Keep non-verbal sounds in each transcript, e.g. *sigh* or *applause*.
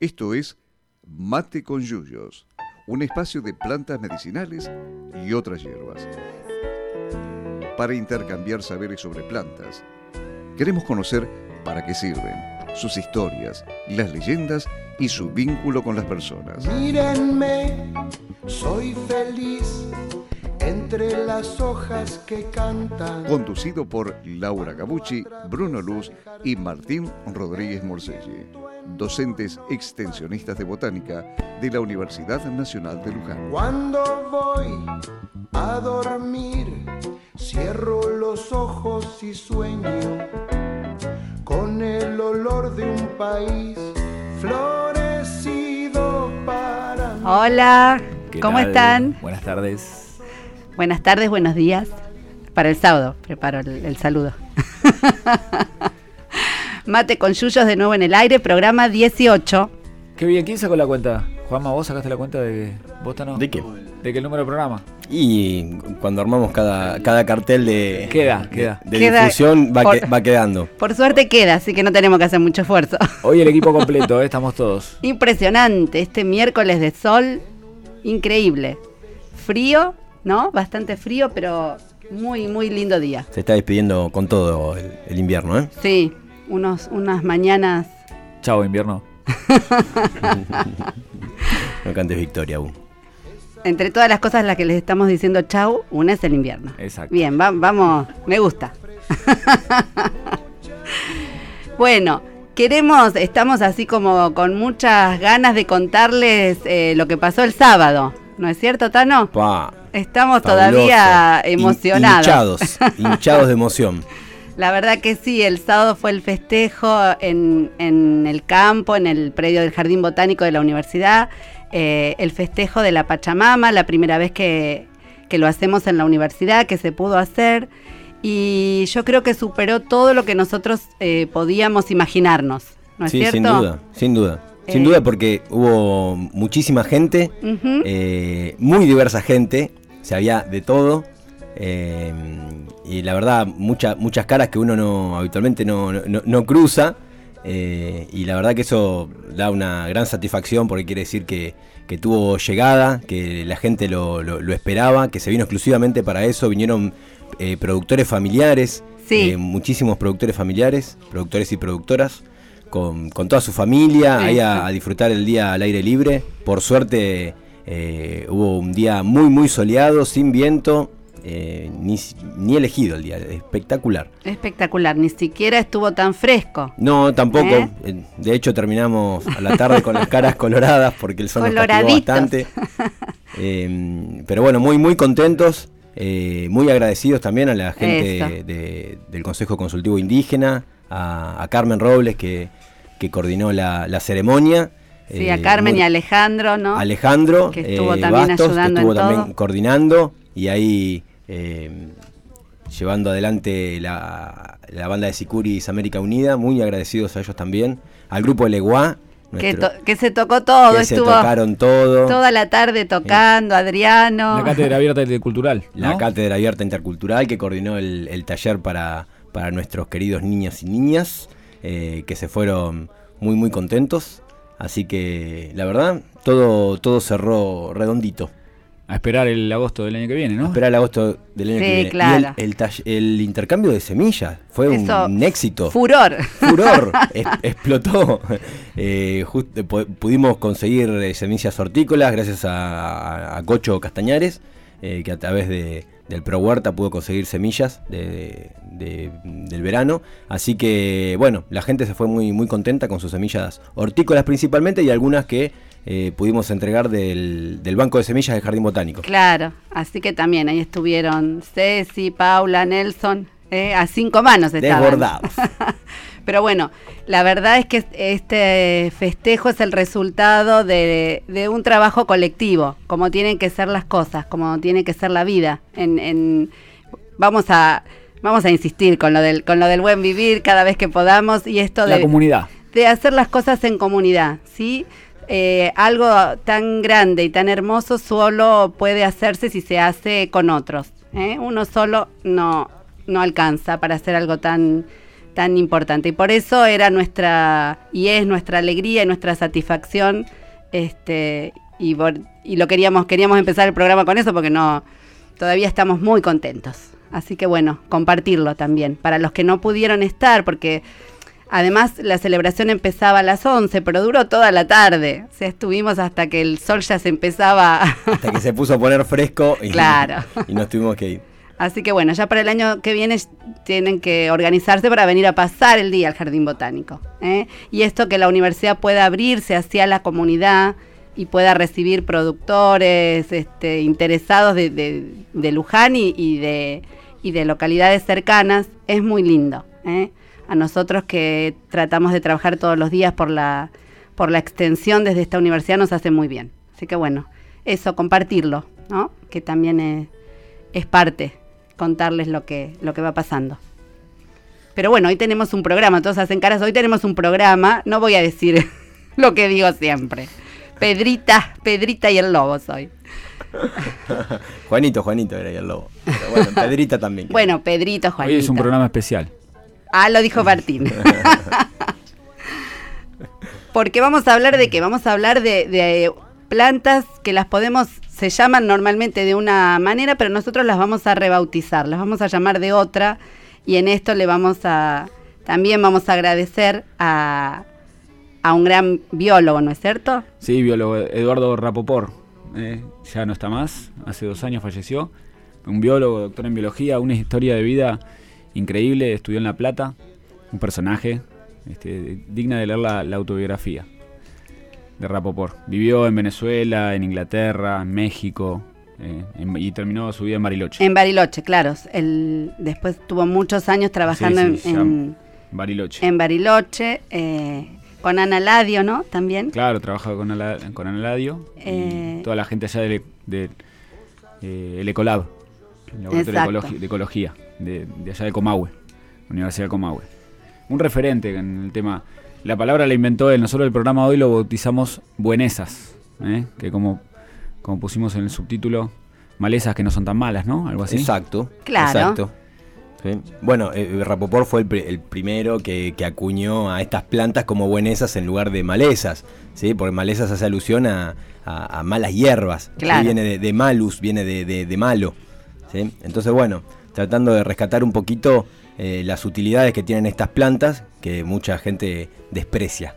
Esto es Mate con Yuyos, un espacio de plantas medicinales y otras hierbas. Para intercambiar saberes sobre plantas, queremos conocer para qué sirven, sus historias, las leyendas y su vínculo con las personas. Mírenme, soy feliz entre las hojas que cantan. Conducido por Laura Gabucci, Bruno Luz y Martín Rodríguez Morselli, docentes extensionistas de botánica de la Universidad Nacional de Luján. Cuando voy a dormir, cierro los ojos y sueño con el olor de un país florecido para mí. Hola, ¿Qué ¿cómo tal? están? Buenas tardes. Buenas tardes, buenos días. Para el sábado, preparo el, el saludo. *laughs* Mate con Yuyos de nuevo en el aire, programa 18. Qué bien, ¿quién sacó la cuenta? Juanma, ¿vos sacaste la cuenta de que vos no? ¿De qué? ¿De qué número de programa? Y cuando armamos cada, cada cartel de, Queda, queda. de Queda difusión va, por- que- va quedando. Por suerte queda, así que no tenemos que hacer mucho esfuerzo. *laughs* Hoy el equipo completo, ¿eh? estamos todos. Impresionante, este miércoles de sol, increíble. Frío, ¿no? Bastante frío, pero muy, muy lindo día. Se está despidiendo con todo el, el invierno, ¿eh? Sí, unos, unas mañanas Chao, invierno. *laughs* No cantes victoria aún. Entre todas las cosas las que les estamos diciendo chau, una es el invierno. Exacto. Bien, va- vamos, me gusta. *laughs* bueno, queremos, estamos así como con muchas ganas de contarles eh, lo que pasó el sábado. ¿No es cierto, Tano? Pa, Estamos fabuloso. todavía emocionados. Hinchados, *laughs* hinchados de emoción. La verdad que sí, el sábado fue el festejo en, en el campo, en el predio del Jardín Botánico de la universidad, eh, el festejo de la Pachamama, la primera vez que, que lo hacemos en la universidad, que se pudo hacer, y yo creo que superó todo lo que nosotros eh, podíamos imaginarnos, ¿no es sí, cierto? sin duda, sin duda. Sin Eh. duda porque hubo muchísima gente, eh, muy diversa gente, se había de todo. eh, y la verdad, mucha- muchas caras que uno no habitualmente no, no- no cruza. eh, y la verdad que eso da una gran satisfacción porque quiere decir que, que tuvo llegada, que la gente lo, lo- lo esperaba, que se vino exclusivamente para eso. Vinieron eh, productores familiares, Sí. muchísimos productores familiares, productores y productoras, con, con toda su familia, ahí a, Eso. a disfrutar el día al aire libre. Por suerte eh, hubo un día muy, muy soleado, sin viento, eh, ni, ni elegido el día, espectacular. Espectacular, ni siquiera estuvo tan fresco. No, tampoco. ¿Eh? De hecho, terminamos a la tarde con las caras coloradas porque el sol nos bastante. Eh, pero bueno, muy, muy contentos. muy agradecidos también a la gente de- del Consejo Consultivo Indígena, a, a Carmen Robles que, que coordinó la, la ceremonia. Sí, eh, a Carmen muy- y a Alejandro, ¿no? Alejandro Que estuvo eh, también Bastos, ayudando que estuvo en también todo. coordinando y ahí eh, llevando adelante la, la banda de Sicuris América Unida, muy agradecidos a ellos también, al grupo Leguá, que, nuestro- to- que se tocó todo, que se estuvo tocaron todo, toda la tarde tocando, Adriano. La cátedra abierta del cultural. la. Cátedra Abierta Intercultural que coordinó el, el taller para, para nuestros queridos niños y niñas, eh, que se fueron muy muy contentos, así que la verdad, todo, todo cerró redondito. A esperar el agosto del año que viene, ¿no? Esperar el agosto del año Sí, que viene. claro. Y el, el el intercambio de semillas fue un, Eso, un éxito. Furor. Furor. *laughs* Es- explotó. Eh, just- pu- pudimos conseguir eh, semillas hortícolas gracias a, a Cocho Castañares, eh, que a través de, del Pro Huerta pudo conseguir semillas de- de- del verano. Así que, bueno, la gente se fue muy, muy contenta con sus semillas hortícolas principalmente y algunas que eh, pudimos entregar del, del Banco de Semillas del Jardín Botánico. Claro, así que también ahí estuvieron Ceci, Paula, Nelson, eh, a cinco manos estaban. Desbordados. *laughs* Pero bueno, la verdad es que este festejo es el resultado de, de un trabajo colectivo, como tienen que ser las cosas, como tiene que ser la vida. En, en- vamos a vamos a insistir con lo del con lo del buen vivir cada vez que podamos y esto La de comunidad. de hacer las cosas en comunidad, ¿sí? Eh, algo tan grande y tan hermoso solo puede hacerse si se hace con otros. ¿eh? Uno solo no, no alcanza para hacer algo tan, tan importante. Y por eso era nuestra, y es nuestra alegría y nuestra satisfacción, este, y, por- y lo queríamos, queríamos empezar el programa con eso porque no, todavía estamos muy contentos. Así que bueno, compartirlo también, para los que no pudieron estar, porque además la celebración empezaba a las 11, pero duró toda la tarde. O sea, estuvimos hasta que el sol ya se empezaba. Hasta que se puso a poner fresco y, *laughs* Claro. *laughs* y nos tuvimos que ir. Así que bueno, ya para el año que viene tienen que organizarse para venir a pasar el día al Jardín Botánico. ¿eh? Y esto que la universidad pueda abrirse hacia la comunidad y pueda recibir productores este, interesados de, de- Luján y, de, y de localidades cercanas, es muy lindo. ¿eh? A nosotros que tratamos de trabajar todos los días por la, por la extensión desde esta universidad nos hace muy bien. Así que bueno, eso, compartirlo, ¿no? Que también es parte, contarles lo que, lo que va pasando. Pero bueno, hoy tenemos un programa, todos hacen caras, hoy tenemos un programa, no voy a decir *laughs* lo que digo siempre. Pedrita, Pedrita y el lobo soy. *laughs* Juanito, Juanito era ahí el lobo. Pero bueno, Pedrita también. Bueno, Pedrito, Juanito. Hoy es un programa especial. Ah, lo dijo Martín. *laughs* Porque vamos a hablar de qué? Vamos a hablar de, de plantas que las podemos, se llaman normalmente de una manera, pero nosotros las vamos a rebautizar, las vamos a llamar de otra y en esto le vamos a, también vamos a agradecer a, a un gran biólogo, ¿no es cierto? Sí, biólogo Eduardo Rapoport. eh, ya no está más, hace dos años falleció. Un biólogo, doctor en biología, una historia de vida increíble, estudió en La Plata, un personaje este, digna de leer la, la autobiografía de Rapoport. Vivió en Venezuela, en Inglaterra, en México eh, en- y terminó su vida en Bariloche. En Bariloche, claro. El, después tuvo muchos años trabajando Sí, sí, en, en, Bariloche. en Bariloche, eh, con Ana Ladio, ¿no? También. Claro, trabaja con, Ala- con Analadio Eh, y toda la gente allá del de, eh, el Ecolab, el laboratorio de, de ecología, de, de allá de Comahue, Universidad de Comahue. Un referente en el tema. La palabra la inventó él, nosotros el programa hoy lo bautizamos buenesas, ¿eh? que como, como pusimos en el subtítulo, malezas que no son tan malas, ¿no? Algo así. Exacto. Claro. Exacto. Sí. Bueno, eh, Rapoport fue el, pri- el primero que, que acuñó a estas plantas como buenesas en lugar de malezas, ¿sí? Porque malezas hace alusión a, a- a malas hierbas. ¿sí? Claro. Viene de, de malus, viene de, de- de malo. ¿sí? Entonces, bueno, tratando de rescatar un poquito eh, las utilidades que tienen estas plantas que mucha gente desprecia.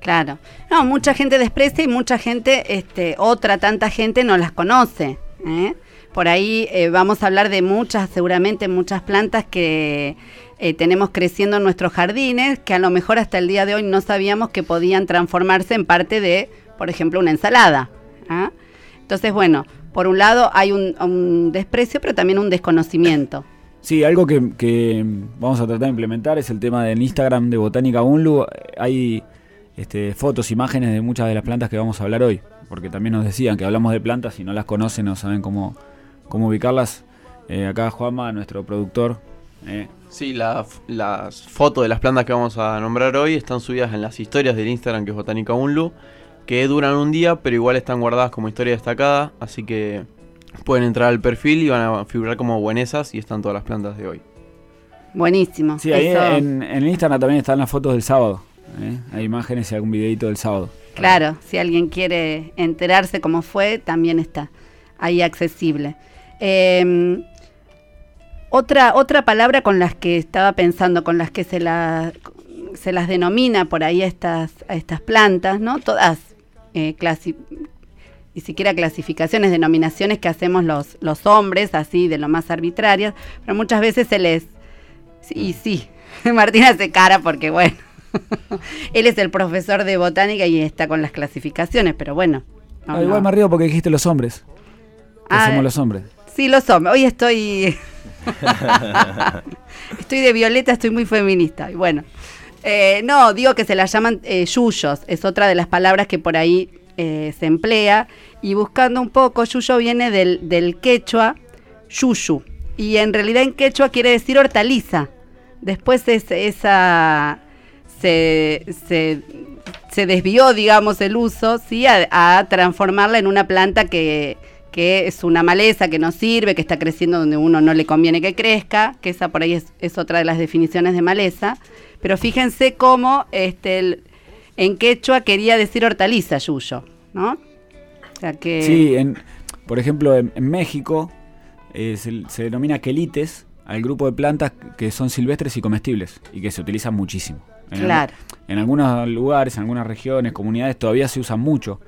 Claro. No, mucha gente desprecia y mucha gente, este, otra tanta gente no las conoce. ¿eh? Por ahí eh, vamos a hablar de muchas, seguramente muchas plantas que eh, tenemos creciendo en nuestros jardines, que a lo mejor hasta el día de hoy no sabíamos que podían transformarse en parte de, por ejemplo, una ensalada. ¿ah? Entonces, bueno, por un lado hay un, un desprecio, pero también un desconocimiento. Sí, algo que, que vamos a tratar de implementar es el tema del Instagram de Botánica Unlu. Hay este, fotos, imágenes de muchas de las plantas que vamos a hablar hoy, porque también nos decían que hablamos de plantas y no las conocen, no saben cómo, cómo ubicarlas. Eh, acá Juanma, nuestro productor, eh, Sí, las fotos de las plantas que vamos a nombrar hoy están subidas en las historias del Instagram que es Botánica Unlu, que duran un día, pero igual están guardadas como historia destacada, así que pueden entrar al perfil y van a figurar como buenesas y están todas las plantas de hoy. Buenísimo. Sí, ahí Eso- en, en el Instagram también están las fotos del sábado. ¿eh? Hay imágenes y algún videito del sábado. Claro, si alguien quiere enterarse cómo fue, también está ahí accesible. Eh, otra, otra palabra con las que estaba pensando, con las que se, la- se las denomina por ahí a estas, a estas plantas, ¿no? Todas, eh, clasi- ni siquiera clasificaciones, denominaciones que hacemos los, los hombres, así de lo más arbitrarias, pero muchas veces se les... Sí, y sí, *laughs* Martín hace cara porque bueno, *laughs* él es el profesor de botánica y está con las clasificaciones, pero bueno. no, Ah, igual no. me río porque dijiste los hombres. Ah, somos los hombres. Sí, los hombres. Hoy estoy. *laughs* estoy de violeta, estoy muy feminista. Y bueno. eh, no, digo que se las llaman eh, yuyos. Es otra de las palabras que por ahí eh, se emplea. Y buscando un poco, yuyo viene del, del quechua, yuyu. Y en realidad en quechua quiere decir hortaliza. Después es, esa. Se, se, desvió, digamos, el uso, ¿sí? A, transformarla en una planta que, que es una maleza que no sirve, que está creciendo donde uno no le conviene que crezca, que esa por ahí es, es otra de las definiciones de maleza. Pero fíjense cómo este, el- en quechua quería decir hortaliza, yuyo, ¿no? O sea que... Sí, en, por ejemplo, en, en México eh, se, se denomina quelites al grupo de plantas que son silvestres y comestibles y que se utilizan muchísimo. En, Claro. en algunos lugares, en algunas regiones, comunidades, todavía se usan mucho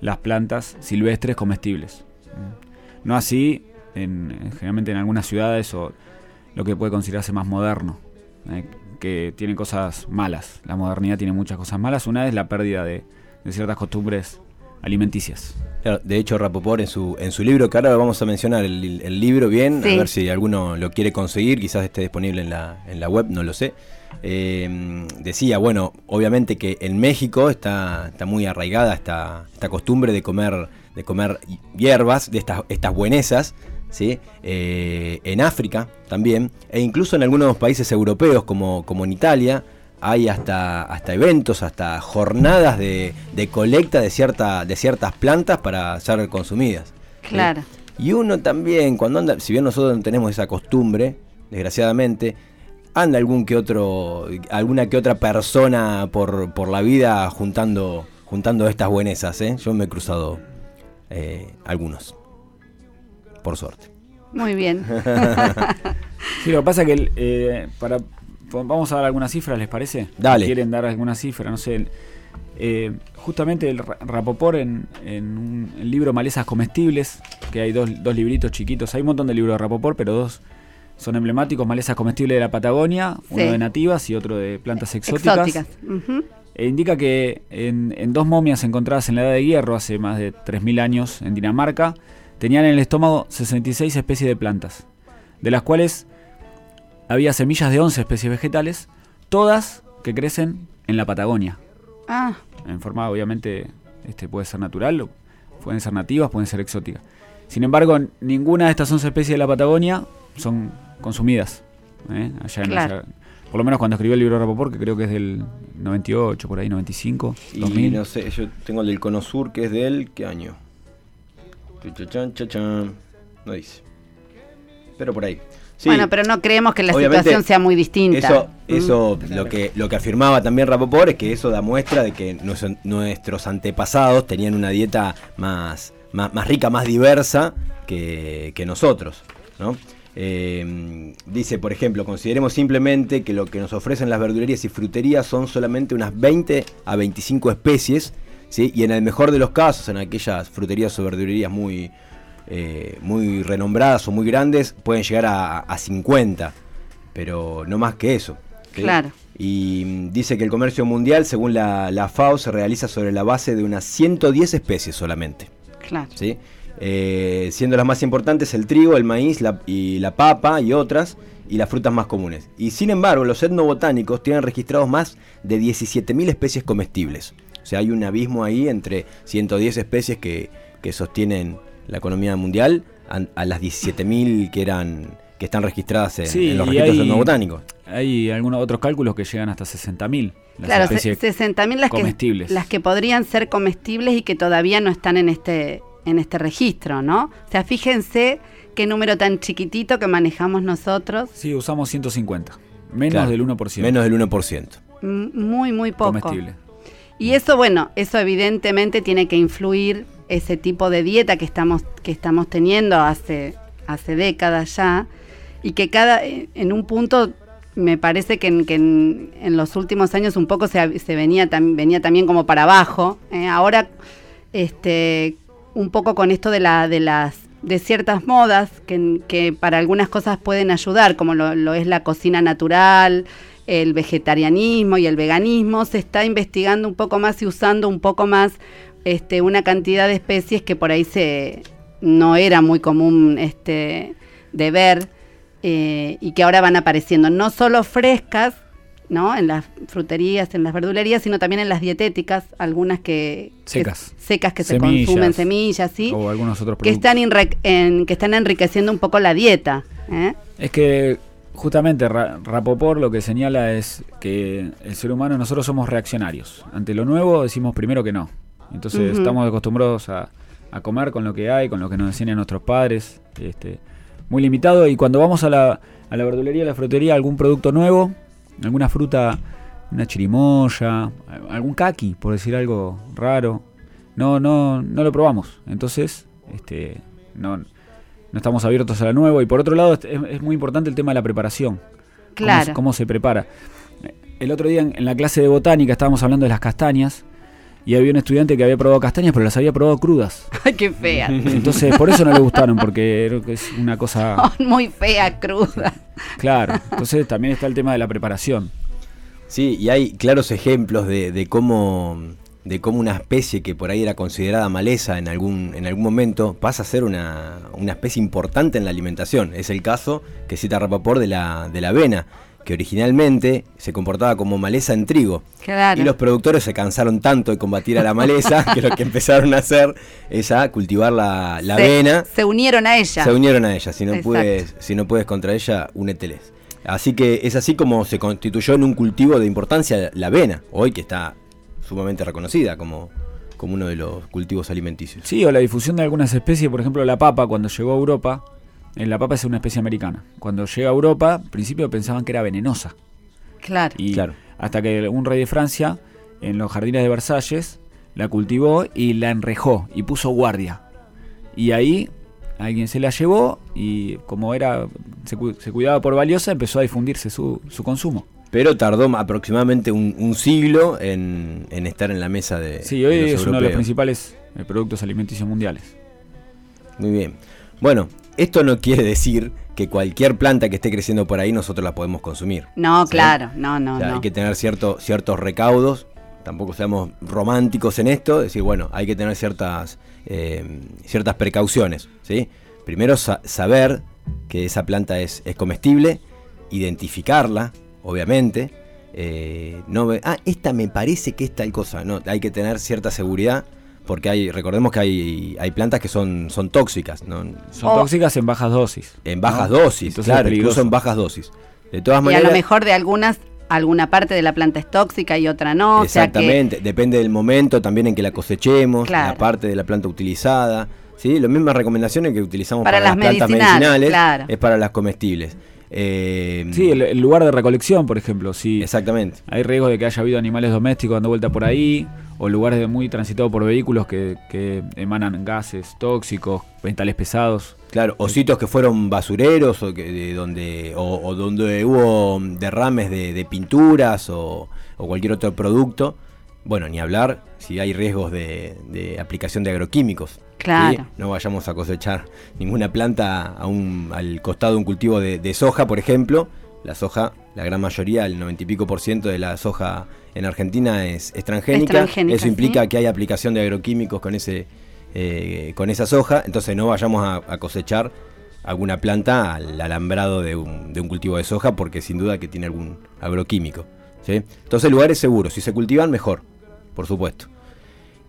las plantas silvestres comestibles. No así, en- generalmente en algunas ciudades o lo que puede considerarse más moderno, eh, que tiene cosas malas. La modernidad tiene muchas cosas malas. Una es la pérdida de, de ciertas costumbres alimenticias. Claro, de hecho, Rapoport en su, en su libro, que ahora vamos a mencionar el, el libro bien, Sí. a ver si alguno lo quiere conseguir, quizás esté disponible en la, en la web, no lo sé. Eh, decía, bueno, obviamente que en México está, está muy arraigada esta, esta costumbre de comer, de comer hierbas, de estas, estas buenesas, ¿sí? Eh, en África también, e incluso en algunos países europeos como, como en Italia, hay hasta, hasta eventos, hasta jornadas de, de colecta de, cierta, de ciertas plantas para ser consumidas. ¿sí? Claro. Y uno también, cuando anda, si bien nosotros no tenemos esa costumbre, desgraciadamente, anda algún que otro, alguna que otra persona por, por la vida juntando, juntando estas buenesas, ¿eh? Yo me he cruzado eh, algunos, por suerte. Muy bien. *laughs* Sí, lo que pasa es que eh, para vamos a dar algunas cifras, ¿les parece? Dale. ¿Quieren dar alguna cifra? No sé. eh, justamente el Ra- Rapoport en, en un el libro Malezas Comestibles, que hay dos, dos libritos chiquitos, hay un montón de libros de Rapoport, pero dos son emblemáticos, Malezas Comestibles de la Patagonia, uno de nativas y otro de plantas exóticas. Exóticas. Ujú. E indica que en, en dos momias encontradas en la Edad de Hierro, hace más de 3.000 años, en Dinamarca, tenían en el estómago 66 especies de plantas, de las cuales había semillas de 11 especies vegetales, todas que crecen en la Patagonia, Ah, en forma obviamente este puede ser natural, o pueden ser nativas, pueden ser exóticas. Sin embargo, ninguna de estas 11 especies de la Patagonia son consumidas. ¿eh? Allá en Claro. esa- por lo menos cuando escribió el libro Rapoport, que creo que es del 98, por ahí, 95, Y 2000. no sé, yo tengo el del Cono Sur, que es del. ¿Qué año? No dice. Pero por ahí. Sí, bueno, pero no creemos que la situación sea muy distinta. Eso, Mm. eso lo que lo que afirmaba también Rapoport es que eso da muestra de que nues- nuestros antepasados tenían una dieta más, más, más rica, más diversa que, que nosotros. ¿no? Eh, dice, por ejemplo, consideremos simplemente que lo que nos ofrecen las verdulerías y fruterías son solamente unas 20 a 25 especies, ¿sí? y en el mejor de los casos, en aquellas fruterías o verdulerías muy, eh, muy renombradas o muy grandes, pueden llegar a, a 50, pero no más que eso. ¿sí? Claro. Y dice que el comercio mundial, según la, la FAO, se realiza sobre la base de unas 110 especies solamente. Claro. ¿sí? Eh, siendo las más importantes el trigo, el maíz la- y la papa y otras, y las frutas más comunes. Y sin embargo, los etnobotánicos tienen registrados más de 17.000 especies comestibles. O sea, hay un abismo ahí entre 110 especies que, que sostienen la economía mundial a, a las 17.000 que eran que están registradas en, Sí, en los registros hay- etnobotánicos. Hay algunos otros cálculos que llegan hasta 60.000. las Claro, se- especies 60.000 las que, comestibles. las que podrían ser comestibles y que todavía no están en este, en este registro, ¿no? O sea, fíjense qué número tan chiquitito que manejamos nosotros. Sí, usamos 150. Menos Claro, del 1%. Menos del 1%. M- Muy, muy poco. comestible. Y eso, bueno, eso evidentemente tiene que influir ese tipo de dieta que estamos, que estamos teniendo hace, hace décadas ya, y que cada, en un punto me parece que en, que en, los últimos años un poco se, se venía, venía también como para abajo. ¿eh? Ahora, este, un poco con esto de, la, de las de ciertas modas que, que para algunas cosas pueden ayudar, como lo, lo es la cocina natural, el vegetarianismo y el veganismo, se está investigando un poco más y usando un poco más este, una cantidad de especies que por ahí se no era muy común este, de ver eh, y que ahora van apareciendo, no solo frescas, ¿no? En las fruterías, en las verdulerías, sino también en las dietéticas, algunas que... que- Secas. secas que Semillas. se consumen, semillas, ¿sí? O algunos otros que productos. están, inre- en- que están enriqueciendo un poco la dieta. ¿eh? Es que justamente Ra- Rapoport lo que señala es que el ser humano, nosotros somos reaccionarios. Ante lo nuevo decimos primero que no. Entonces estamos acostumbrados a, a comer con lo que hay, con lo que nos enseñan nuestros padres. Este, muy limitado. Y cuando vamos a la, a la verdulería, a la frutería, algún producto nuevo, alguna fruta, una chirimoya, algún kaki, por decir algo raro, no, no, no lo probamos. Entonces, este, no, no estamos abiertos a lo nuevo. Y por otro lado, es, es muy importante el tema de la preparación. Claro. Cómo, se- cómo se prepara. El otro día en, en la clase de botánica estábamos hablando de las castañas. Y había un estudiante que había probado castañas, pero las había probado crudas. *laughs* Ay, qué fea. Entonces, por eso no le gustaron, porque es una cosa. *laughs* Muy fea, cruda. Claro. Entonces, también está el tema de la preparación. Sí, y hay claros ejemplos de, de cómo de cómo una especie que por ahí era considerada maleza en algún, en algún momento pasa a ser una, una especie importante en la alimentación. Es el caso que cita Rapaport de la, de la avena, que originalmente se comportaba como maleza en trigo. Claro. Y los productores se cansaron tanto de combatir a la maleza *laughs* que lo que empezaron a hacer es a cultivar la, la se, avena. Se unieron a ella. Se unieron a ella. Si no, Exacto. puedes, si no puedes contra ella, úneteles. Así que es así como se constituyó en un cultivo de importancia la avena, hoy que está sumamente reconocida como, como uno de los cultivos alimenticios. Sí, o la difusión de algunas especies, por ejemplo, la papa, cuando llegó a Europa, eh, la papa es una especie americana. Cuando llega a Europa, al principio pensaban que era venenosa. Claro. Y Claro. hasta que un rey de Francia, en los jardines de Versalles, la cultivó y la enrejó y puso guardia. Y ahí alguien se la llevó y como era se, cu- se cuidaba por valiosa, empezó a difundirse su, su consumo. Pero tardó aproximadamente un, un siglo en, en estar en la mesa de. Sí, de hoy los es uno de los principales eh, productos alimenticios mundiales. Muy bien. Bueno, esto no quiere decir que cualquier planta que esté creciendo por ahí nosotros la podemos consumir. No, ¿sí? claro. No, no, O sea, no. Hay que tener cierto, ciertos recaudos. Tampoco seamos románticos en esto. Decir, bueno, hay que tener ciertas, eh, ciertas precauciones. ¿sí? Primero, sa- saber que esa planta es, es comestible, identificarla, obviamente. eh, no ve- ah, esta me parece que es tal cosa. No, hay que tener cierta seguridad. Porque hay, recordemos que hay, hay plantas que son, son tóxicas, ¿no? Son O- tóxicas en bajas dosis. en bajas ¿no? dosis, Entonces claro, incluso en bajas dosis. De todas y a lo mejor de algunas, alguna parte de la planta es tóxica y otra no. O sea que Exactamente, depende del momento también en que la cosechemos, Claro. la parte de la planta utilizada. ¿sí? Las mismas recomendaciones que utilizamos Para para, las las, plantas medicinales, medicinales claro. es para las comestibles. Eh, Sí, el, el lugar de recolección, por ejemplo. Si Exactamente. hay riesgo de que haya habido animales domésticos dando vuelta por ahí, o lugares muy transitados por vehículos que, que emanan gases tóxicos, metales pesados. Claro, o sitios que fueron basureros o, que, de donde, o, o donde hubo derrames de, de pinturas o, o cualquier otro producto. Bueno, ni hablar si hay riesgos de, de aplicación de agroquímicos. No vayamos a cosechar ninguna planta a un- al costado de un cultivo de, de soja, por ejemplo. La soja, la gran mayoría, el 90 y pico por ciento de la soja en Argentina es, es transgénica. Es transgénica, Eso implica sí. que hay aplicación de agroquímicos con ese eh, con esa soja, entonces no vayamos a, a cosechar alguna planta al alambrado de un, de un cultivo de soja porque sin duda que tiene algún agroquímico. ¿sí? Entonces lugares seguros, si se cultivan mejor, por supuesto.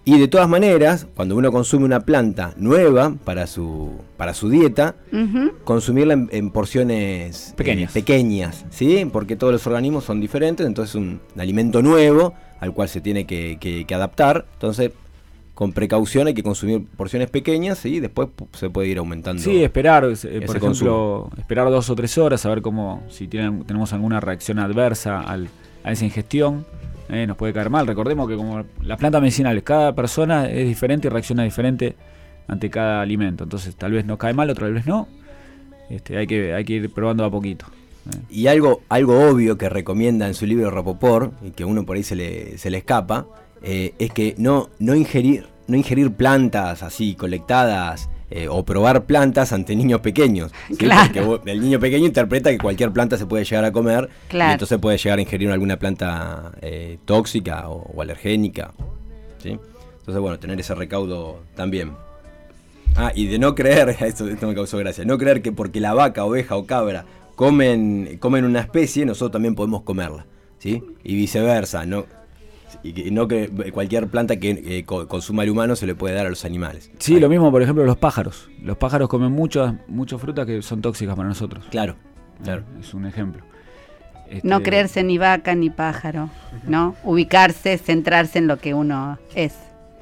Y de todas maneras, cuando uno consume una planta nueva para su, para su dieta, consumirla en, en porciones eh, Pequeñas. pequeñas, ¿sí? Porque todos los organismos son diferentes, entonces es un alimento nuevo al cual se tiene que, que- que adaptar. Entonces, con precaución hay que consumir porciones pequeñas y después pu- se puede ir aumentando. Sí, esperar, eh, por ejemplo, consumo. esperar dos o tres horas, a ver cómo, si tienen, tenemos alguna reacción adversa al- a esa ingestión. Eh, nos puede caer mal. Recordemos que como las plantas medicinales, cada persona es diferente y reacciona diferente ante cada alimento. Entonces, tal vez nos cae mal, otra vez no. Este, hay, que, hay que ir probando a poquito. Y algo, algo obvio que recomienda en su libro Rapoport, y que uno por ahí se le, se le escapa, eh, es que no, no, ingerir, no ingerir plantas así colectadas eh, o probar plantas ante niños pequeños. ¿sí? Claro. Porque el niño pequeño interpreta que cualquier planta se puede llegar a comer Claro. y entonces puede llegar a ingerir alguna planta eh, tóxica o, o alergénica. ¿sí? Entonces, bueno, tener ese recaudo también. Ah, y de no creer, *laughs* esto, esto me causó gracia, no creer que porque la vaca, oveja o cabra comen, comen una especie, nosotros también podemos comerla, ¿sí? Y viceversa, no, y que- no que cualquier planta que eh, co- consuma el humano se le puede dar a los animales. Sí, lo mismo, por ejemplo, los pájaros. Los pájaros comen muchas muchas frutas que son tóxicas para nosotros. Claro, Eh, claro. Es un ejemplo. No Este, creerse ni vaca ni pájaro, ¿no? Ubicarse, centrarse en lo que uno es.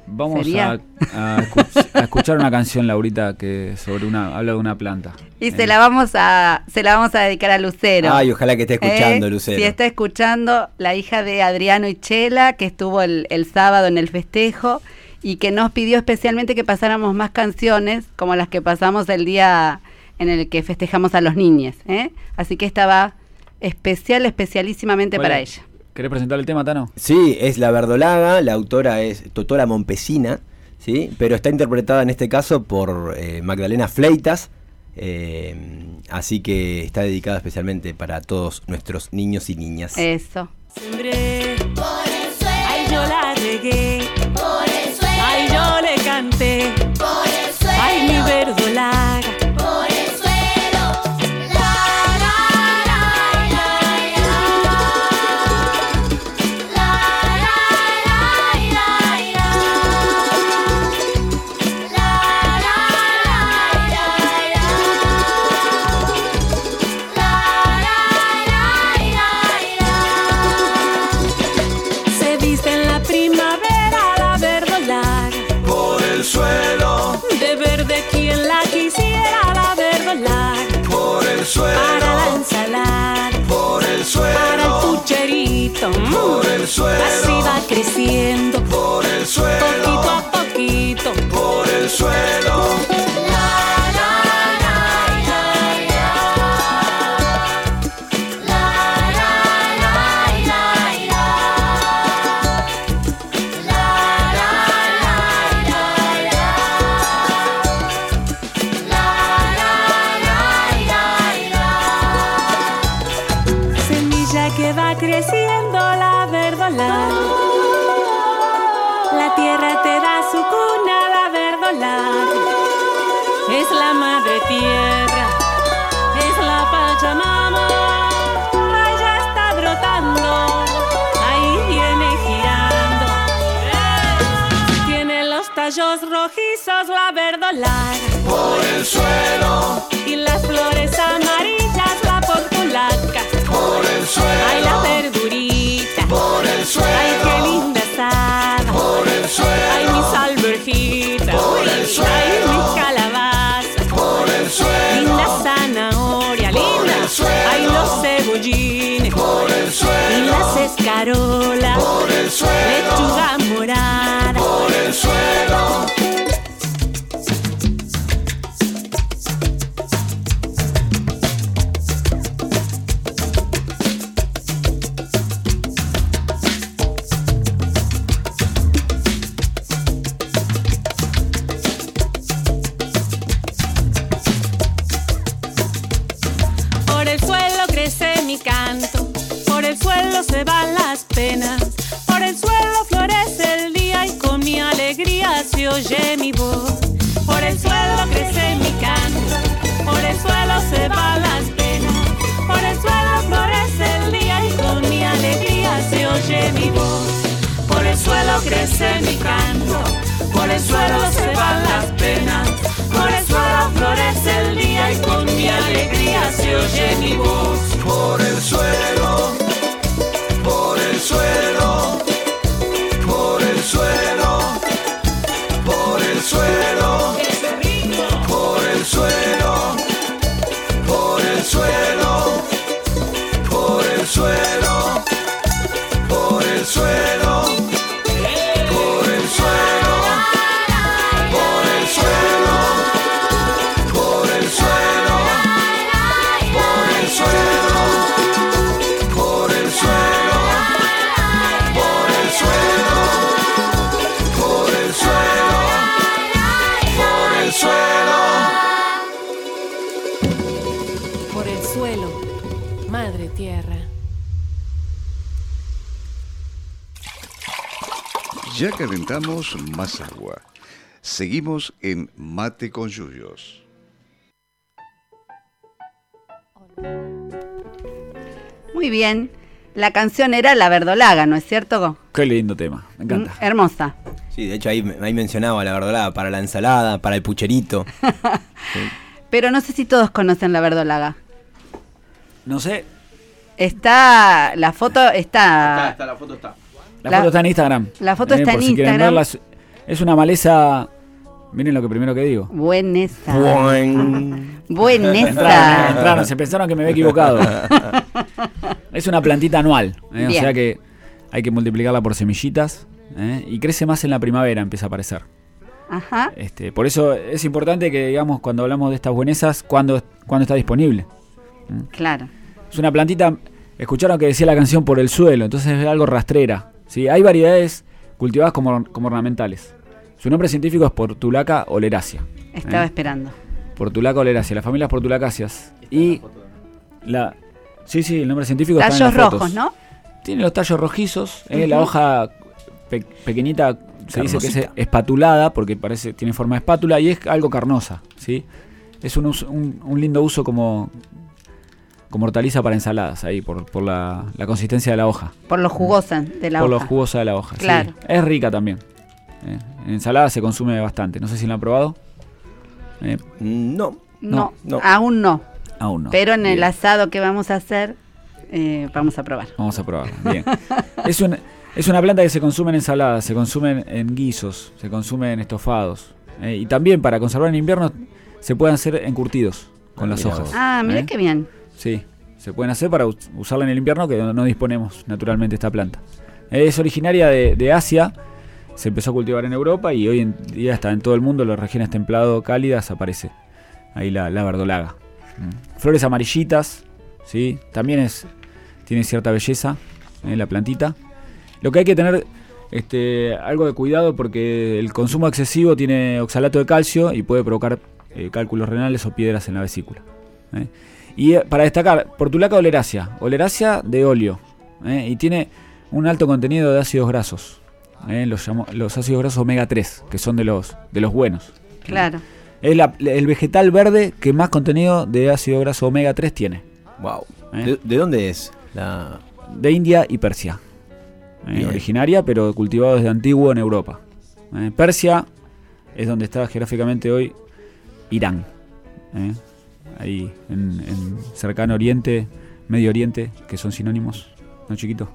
Vamos a, a escuch- a escuchar una canción, Laurita, que sobre una habla de una planta. Y Eh, se la vamos a se la vamos a dedicar a Lucero. Ay, ojalá que esté escuchando, ¿Eh? Lucero. Si está escuchando, la hija de Adriano y Chela, que estuvo el, el sábado en el festejo y que nos pidió especialmente que pasáramos más canciones como las que pasamos el día en el que festejamos a los niños. ¿eh? Así que esta va especial, especialísimamente ¿cuál para es? ella. ¿Querés presentar el tema, Tano? Sí, es La Verdolaga, la autora es Totora Mompesina, ¿sí? pero está interpretada en este caso por eh, Magdalena Fleitas, eh, así que está dedicada especialmente para todos nuestros niños y niñas. Eso. Sembré, ay yo la regué, ay yo le canté, ay mi verdolaga, mm, por el suelo, así va creciendo, por el poquito suelo, a poquito. por el suelo. El suelo, Y las flores amarillas, la portulaca. por el Ay, la suelo, verdurita. por el Ay, suelo, qué linda asada. por el Ay, suelo, mis alberjitas. Por el Ay, suelo. mis calabazas. por el suelo, Linda zanahoria, linda. el suelo. Ay, los cebollines. por el Y suelo, las escarolas. por el suelo, Lechuga morada. por el suelo. Por el suelo se van las penas, por el suelo florece el día y con mi alegría se oye mi voz. Por el suelo, por el suelo, Ya calentamos más agua. Seguimos en Mate con Yuyos. Muy bien. La canción era La Verdolaga, ¿no es cierto? Qué lindo tema, me encanta. Mm, hermosa. Sí, de hecho ahí, ahí mencionaba la verdolaga para la ensalada, para el pucherito. *laughs* Pero no sé si todos conocen La Verdolaga. No sé, Está, la foto Está, está, está, la foto está. La, La- foto está en Instagram. la foto está en si Instagram. es- Es una maleza. Miren lo que primero que digo. Buenesa. Buen. *laughs* Buenesa. entraron, se pensaron que me había equivocado. *laughs* es una plantita anual, ¿eh? o sea que hay que multiplicarla por semillitas ¿eh? y crece más en la primavera, empieza a aparecer. Ajá. Este, por eso es importante que, digamos, cuando hablamos de estas buenesas, cuando, cuando está disponible. Claro. Es una plantita, escucharon que decía la canción por el suelo, entonces es algo rastrera. ¿Sí? Hay variedades cultivadas como, como ornamentales. Su nombre científico es Portulaca oleracea. Estaba ¿eh? esperando. Portulaca oleracea, las familias portulacáceas. Y la... Sí, sí, el nombre científico está en Tallos las fotos. rojos, ¿no? Tiene los tallos rojizos, eh, la hoja pe- pequeñita se dice que es espatulada porque parece tiene forma de espátula y es algo carnosa, ¿sí? Es un, un lindo uso como, como hortaliza para ensaladas ahí, por, por la, la consistencia de la hoja, Por lo jugosa de la por lo hoja. jugosa de la hoja. sí. Claro. Es rica también. eh. En ensalada se consume bastante. No sé si la han probado. Eh, No. No, No. aún no. aún no. Pero en el asado que vamos a hacer, eh, vamos a probar. Vamos a probarla. Bien. *laughs* es, un- es una planta que se consume en ensaladas, se consume en, guisos, se consume en estofados. eh, y también para conservar en invierno se pueden hacer encurtidos con Ah, las hojas. vos. Ah, mira ¿eh? qué bien. Sí, se pueden hacer para us- usarla en el invierno que no, disponemos naturalmente esta planta. Es originaria de, de Asia, se empezó a cultivar en Europa y hoy en día está en todo el mundo, en las regiones templado cálidas aparece ahí la, la verdolaga. Mm. Flores amarillitas, ¿sí? también es, tiene cierta belleza eh, la plantita. Lo que hay que tener este, algo de cuidado porque el consumo excesivo tiene oxalato de calcio y puede provocar eh, cálculos renales o piedras en la vesícula. ¿eh? Y eh, para destacar, Portulaca oleracea, oleracea de óleo, ¿eh? y tiene un alto contenido de ácidos grasos, ¿eh? los, llamo- los ácidos grasos omega 3, que son de los, de los buenos. Claro. Es la- el vegetal verde que más contenido de ácido graso omega 3 tiene, Wow. ¿Eh? ¿De, de dónde es? La... de India y Persia. ¿eh? Originaria, pero cultivado desde antiguo en Europa. ¿eh? Persia es donde está geográficamente hoy Irán. ¿eh? Ahí en, en cercano Oriente, Medio Oriente, que son sinónimos, ¿no chiquito?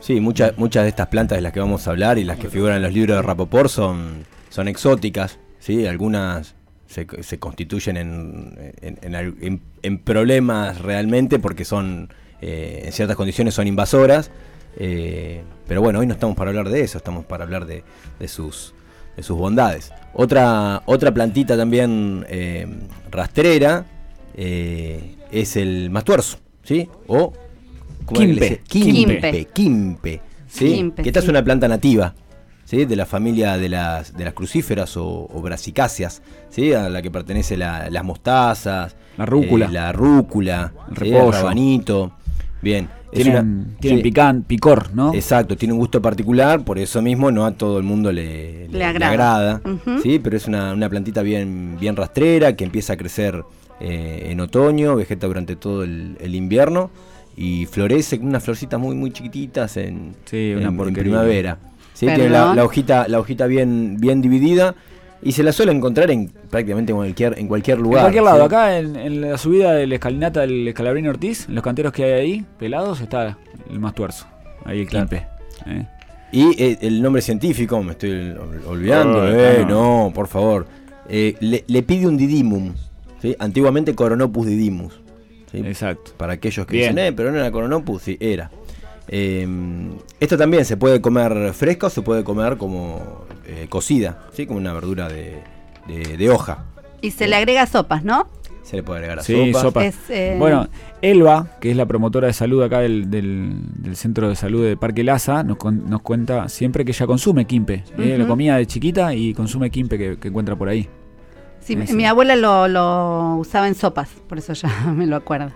Sí, muchas muchas de estas plantas de las que vamos a hablar y las que figuran en los libros de Rapoport son, son exóticas, ¿sí? Algunas se, se constituyen en, en, problemas realmente porque son, eh, en ciertas condiciones son invasoras, eh, pero bueno, hoy no estamos para hablar de eso, estamos para hablar de, de sus, de sus bondades. Otra, otra plantita también eh, rastrera eh, es el mastuerzo, ¿sí? O ¿cómo Quimpe. Quimpe. Quimpe. Quimpe. ¿sí? Quimpe, que esta sí. es una planta nativa, ¿sí? De la familia de las, de las crucíferas o, o brasicáceas, ¿sí? A la que pertenece la- las mostazas. La rúcula. eh, la rúcula. El ¿sí? repollo. rabanito. Bien. Es Tienen, una- tienen sí, pican- picor, ¿no? Exacto, tiene un gusto particular, por eso mismo no a todo el mundo le, Le agrada. ¿sí? pero es una, una plantita bien, bien rastrera que empieza a crecer eh, en otoño, vegeta durante todo el, el invierno y florece con unas florcitas muy muy chiquititas en, Sí, una en- en primavera. ¿sí? Tiene la, la hojita, la hojita bien, bien dividida y se la suele encontrar en prácticamente en cualquier, en cualquier En lugar. cualquier lado, ¿sí? acá en, en la subida de la escalinata del Escalabrín Ortiz, en los canteros que hay ahí, pelados, está el más tuerzo. Ahí el Claro. quimpe. ¿eh? Y eh, el nombre científico, me estoy ol- olvidando, Oh, eh, no. no, por favor. Eh, le, Lepidium didimum, ¿sí? antiguamente Coronopus didymus. ¿sí? Exacto. Para aquellos que Bien. dicen, eh, pero no era Coronopus, sí, era. Eh, esto también se puede comer fresca o se puede comer como eh, cocida, ¿sí? como una verdura de, de- de hoja. Y se le agrega sopas, ¿no? Se le puede agregar a Sí, sopa. sopa. Es, eh, Bueno, Elba, que es la promotora de salud acá del, del- del Centro de Salud de Parque Laza, nos, con- nos cuenta siempre que ella consume quimpe. ¿eh? Ujú. Lo comía de chiquita y consume quimpe que, que encuentra por ahí. sí, ese. mi abuela lo, lo usaba en sopas, por eso ya *laughs* me lo acuerdo.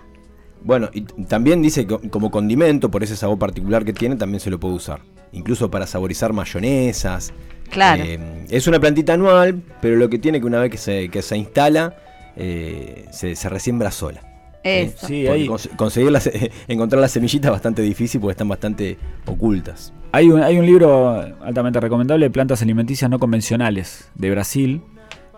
Bueno, y también dice que como condimento, por ese sabor particular que tiene, también se lo puede usar. Incluso para saborizar mayonesas. Claro. Eh, es una plantita anual, pero lo que tiene que una vez que se, que se instala, eh, se, se resiembra sola. Eso. Sí, ahí cons- conseguir las, *laughs* encontrar las semillitas es bastante difícil porque están bastante ocultas. hay un, hay un libro altamente recomendable, Plantas Alimenticias No Convencionales, de Brasil,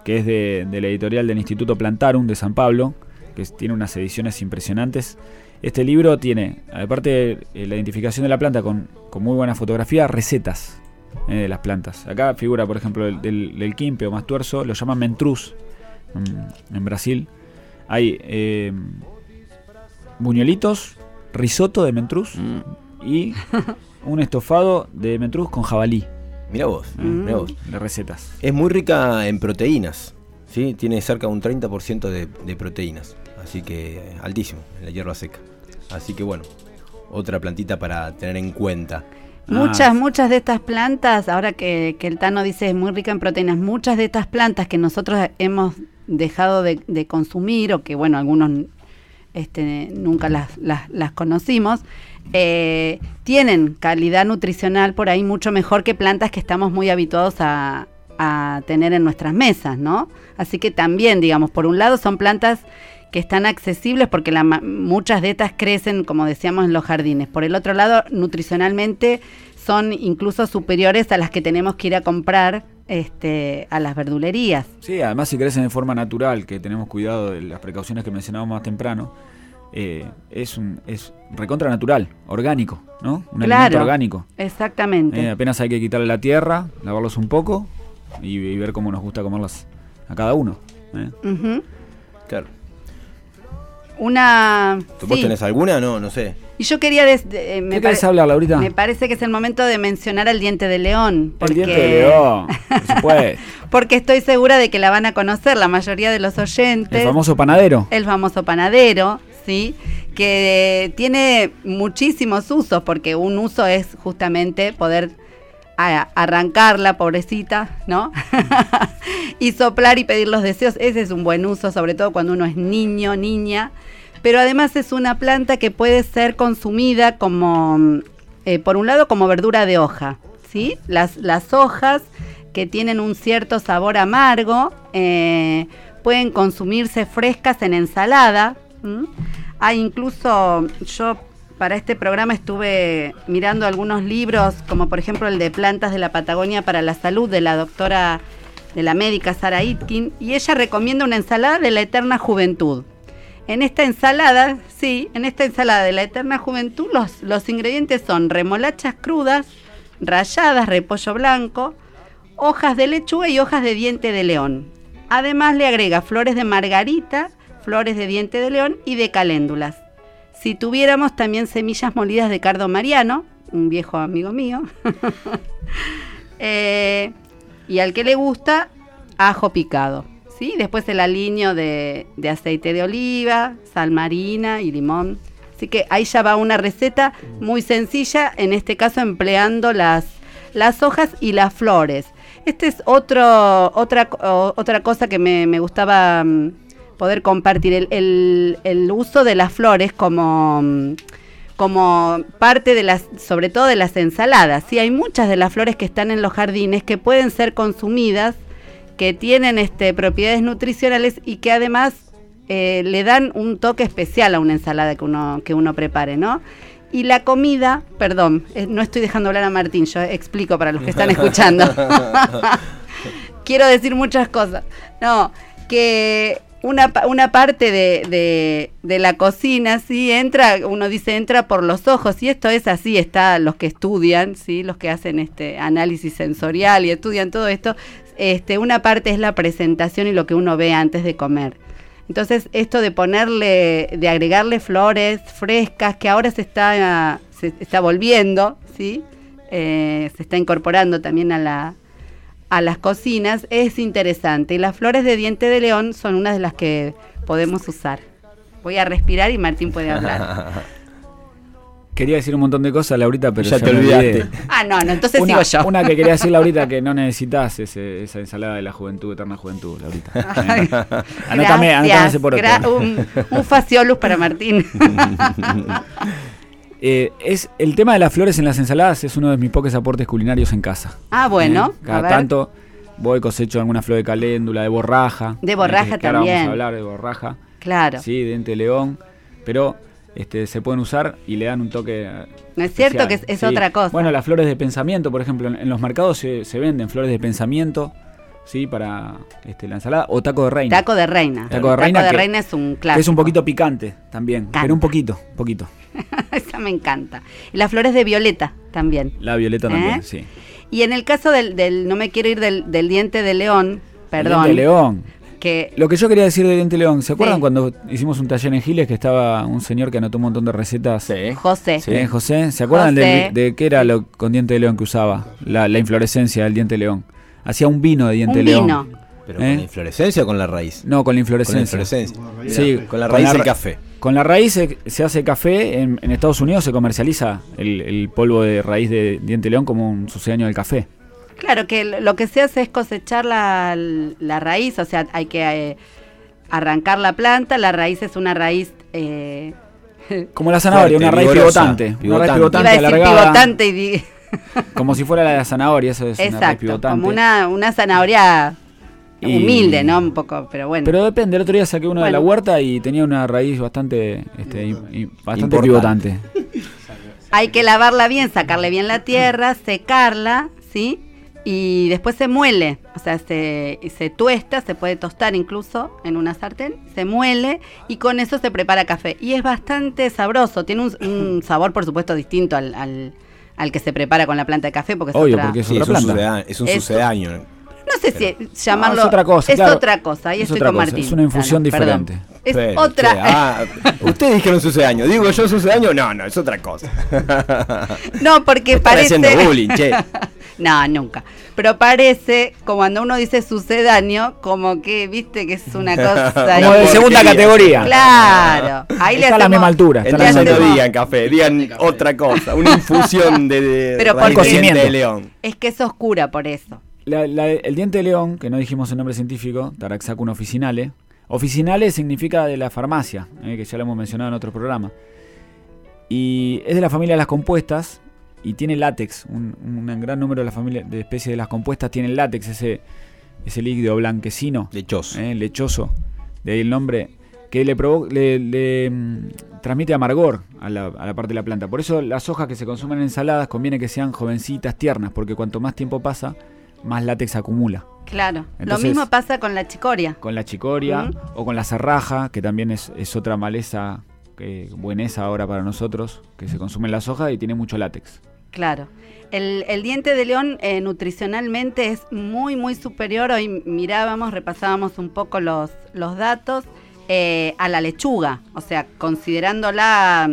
que es de, de la editorial del Instituto Plantarum de San Pablo, que tiene unas ediciones impresionantes. Este libro tiene, aparte de eh, la identificación de la planta con, con muy buena fotografía, recetas. eh, de las plantas. Acá figura, por ejemplo, el, del, del quimpe o más tuerzo, lo llaman mentruz mm, en Brasil. Hay eh, buñuelitos, risotto de mentruz y *laughs* un estofado de mentruz con jabalí. Mira vos, mirá vos. De recetas. Es muy rica en proteínas, ¿sí? Tiene cerca de un 30% de, de proteínas, así que altísimo en la hierba seca. Así que bueno, otra plantita para tener en cuenta. Muchas, Ah. muchas de estas plantas, ahora que, que el Tano dice es muy rica en proteínas, muchas de estas plantas que nosotros hemos dejado de, de consumir o que, bueno, algunos este, nunca las, las, las conocimos, eh, tienen calidad nutricional por ahí mucho mejor que plantas que estamos muy habituados a, a tener en nuestras mesas, ¿no? Así que también, digamos, por un lado son plantas que están accesibles porque la muchas de estas crecen, como decíamos, en los jardines. Por el otro lado, nutricionalmente son incluso superiores a las que tenemos que ir a comprar este, a las verdulerías. Sí, además si crecen de forma natural, que tenemos cuidado de las precauciones que mencionábamos más temprano, eh, es un es recontra natural, orgánico, ¿no? Un alimento Claro, orgánico. exactamente. Eh, apenas hay que quitarle la tierra, lavarlos un poco y, y ver cómo nos gusta comerlas a cada uno. ¿eh? Claro. Una... ¿Vos sí. tenés alguna? No, no sé. Y yo quería... des- de- eh, me ¿Qué querés hablar, Laurita? Me parece que es el momento de mencionar al diente de león. El Porque, diente de león, por *laughs* supuesto. porque estoy segura de que la van a conocer la mayoría de los oyentes. El famoso panadero. el famoso panadero, ¿sí? Que tiene muchísimos usos, porque un uso es justamente poder a- arrancarla, pobrecita, ¿no? *laughs* y soplar y pedir los deseos. Ese es un buen uso, sobre todo cuando uno es niño, niña. Pero además es una planta que puede ser consumida como, mm, eh, por un lado, como verdura de hoja, ¿sí? Las, las hojas que tienen un cierto sabor amargo eh, pueden consumirse frescas en ensalada. Hay incluso, yo para este programa estuve mirando algunos libros, como por ejemplo el de Plantas de la Patagonia para la Salud de la doctora, de la médica Sara Itkin, y ella recomienda una ensalada de la eterna juventud. En esta ensalada, sí, en esta ensalada de la eterna juventud, los, los ingredientes son remolachas crudas, ralladas, repollo blanco, hojas de lechuga y hojas de diente de león. Además le agrega flores de margarita, flores de diente de león y de caléndulas. Si tuviéramos también semillas molidas de cardo mariano, un viejo amigo mío, *laughs* eh, y al que le gusta, ajo picado. ¿sí? Después el aliño de, de aceite de oliva, sal marina y limón. Así que ahí ya va una receta muy sencilla, en este caso empleando las, las hojas y las flores. Este es otro, otra, otra cosa que me, me gustaba mm, poder compartir, el, el- el uso de las flores como, como parte de las, sobre todo de las ensaladas. Sí, hay muchas de las flores que están en los jardines que pueden ser consumidas, que tienen este, propiedades nutricionales y que además eh, le dan un toque especial a una ensalada que uno, que uno prepare, ¿no? Y la comida, perdón, eh, no estoy dejando hablar a Martín, yo explico para los que están escuchando. *laughs* *laughs* Quiero decir muchas cosas. No, que una, una parte de, de- de la cocina, sí, entra, uno dice entra por los ojos, y esto es así, está los que estudian, sí, los que hacen este análisis sensorial y estudian todo esto, este, una parte es la presentación y lo que uno ve antes de comer. Entonces, esto de ponerle, de agregarle flores frescas, que ahora se está, se está volviendo, ¿sí? Eh, se está incorporando también a, la, a las cocinas, es interesante. Y las flores de diente de león son una de las que podemos usar. Voy a respirar y Martín puede hablar. *laughs* Quería decir un montón de cosas, Laurita, pero Ya ya, te olvidaste. Ah, no, no, entonces Una, sigo yo. una que quería decir, Laurita, *laughs* que no necesitas ese- esa ensalada de la juventud, eterna juventud, Laurita. Ay, anótame, *laughs* anótame gracias, ese poroto. gra- un, un faciolus para Martín. Eh, es, el tema de las flores en las ensaladas es uno de mis pocos aportes culinarios en casa. Ah, bueno, Eh, Cada a ver. tanto voy cosecho alguna flor de caléndula, de borraja. De borraja que- que ahora también. Vamos a hablar de borraja. Claro. Sí, diente de león. Pero este, se pueden usar y le dan un toque. eh, No es cierto que es, es Sí. otra cosa. Bueno, las flores de pensamiento, por ejemplo, en, en los mercados se, se venden flores de pensamiento, ¿sí? Para este, la ensalada. O taco de reina. Taco de reina. Taco de reina que- es un clásico. es un poquito picante también. Canta. Pero un poquito, poquito. *laughs* Esa me encanta. Y las flores de violeta también. La violeta también, ¿Eh? sí. Y en el caso del, del- no me quiero ir del, del diente de león, perdón, Diente León. que Lo que yo quería decir de Diente León, ¿se acuerdan Sí. cuando hicimos un taller en Giles que estaba un señor que anotó un montón de recetas? Sí. José, ¿Eh, José? ¿Se acuerdan José. de, de qué era lo con diente de león que usaba? La, la inflorescencia del diente de león. Hacía un vino de diente un de león. vino. ¿Pero ¿Eh? con la inflorescencia o con la raíz? No, con la Con la inflorescencia. inflorescencia. Sí, Con la raíz ra- del café. Con la raíz se, se hace café. En, en Estados Unidos se comercializa el, el polvo de raíz de diente león como un sucedáneo del café. Claro, que lo que se hace es cosechar la, la raíz, o sea, hay que eh, arrancar la planta, la raíz es una raíz... eh, Como la zanahoria, Fuerte, una raíz vigorosa, pivotante. Una raíz pivotante. pivotante iba a decir alargada. pivotante y Como si fuera la de la zanahoria, eso es una Exacto, pivotante. como una, una zanahoria Y- humilde, ¿no? Un poco, pero bueno. Pero depende, el otro día saqué uno de la Bueno. huerta y tenía una raíz bastante, este, y- y bastante Importante. pivotante. Hay que lavarla bien, sacarle bien la tierra, secarla, ¿sí? Y después se muele, o sea, se, se tuesta, se puede tostar incluso en una sartén, se muele y con eso se prepara café. Y es bastante sabroso, tiene un, un sabor por supuesto distinto al, al, al que se prepara con la planta de café, porque es Obvio, otra- porque es Sí, otra es un, planta. sucedáneo, es un Es- sucedáneo. No sé si llamarlo... No, es otra cosa, Es claro. otra cosa, ahí Es estoy otra con cosa, Martín. es una infusión Claro, perdón. diferente. Es Pero, otra... che, ah, ustedes dijeron sucedáneo. Digo yo sucedáneo. No, no, es otra cosa. No, porque Están parece... haciendo bullying, che. *laughs* No, nunca. Pero parece, como cuando uno dice sucedáneo, como que, viste, que es una *laughs* cosa... Como de segunda categoría. Claro. Ahí le Está a la misma altura. No digan café, digan otra cosa. Una infusión de, de *laughs* Pero diente de león. Es que es oscura por eso. La- la- el diente de león, que no dijimos el nombre científico, Taraxacum officinale. Officinale significa de la farmacia, eh, que ya lo hemos mencionado en otro programa. Y es de la familia de las compuestas y tiene látex. Un, un gran número de la familia de especies de las compuestas tienen látex, ese, ese líquido blanquecino, Lechoso. eh, lechoso. De ahí el nombre que le, le, le, mm, transmite amargor a la, a la parte de la planta. Por eso las hojas que se consumen en ensaladas conviene que sean jovencitas, tiernas, porque cuanto más tiempo pasa, más látex acumula. Claro. Entonces- Lo mismo pasa con la chicoria. Con la chicoria o con la serraja, que también es, es otra maleza que bueneza ahora para nosotros, que se consume en las hojas y tiene mucho látex. Claro. El, el diente de león eh, nutricionalmente es muy, muy superior. Hoy mirábamos, repasábamos un poco los, los datos eh, a la lechuga. O sea, considerándola,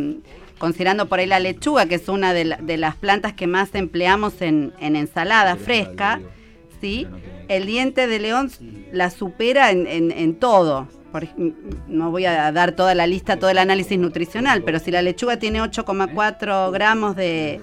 considerando por ahí la lechuga, que es una de, la- de las plantas que más empleamos en, en ensalada fresca, ¿sí? El diente de león la supera en, en- en todo. Por no voy a dar toda la lista, todo el análisis nutricional, pero si la lechuga tiene 8,4 gramos de,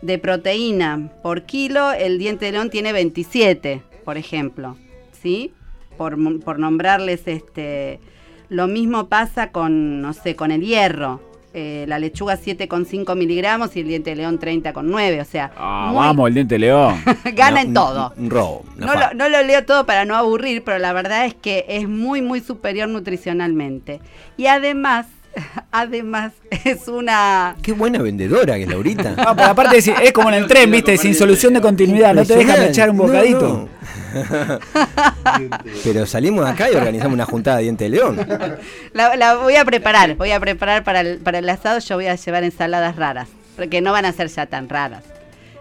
de proteína por kilo, el diente de león tiene 27, por ejemplo, ¿sí? Por, por nombrarles este... Lo mismo pasa con, no sé, con el hierro. Eh, la lechuga 7,5 miligramos y el diente de león 30,9, o sea... Ah, muy- vamos, el diente de león. *laughs* Gana No, en todo. Un, un robo. una No lo, no lo leo todo para no aburrir, pero la verdad es que es muy, muy superior nutricionalmente. Y además, *laughs* además, es una... Qué buena vendedora que es Laurita. No, *laughs* pero aparte es, es como en el tren, viste, sin solución de continuidad, no te dejan echar un No, bocadito. no. *laughs* Pero salimos de acá y organizamos una juntada de diente de león. La, la voy a preparar, voy a preparar para el, para el asado, yo voy a llevar ensaladas raras, porque no van a ser ya tan raras.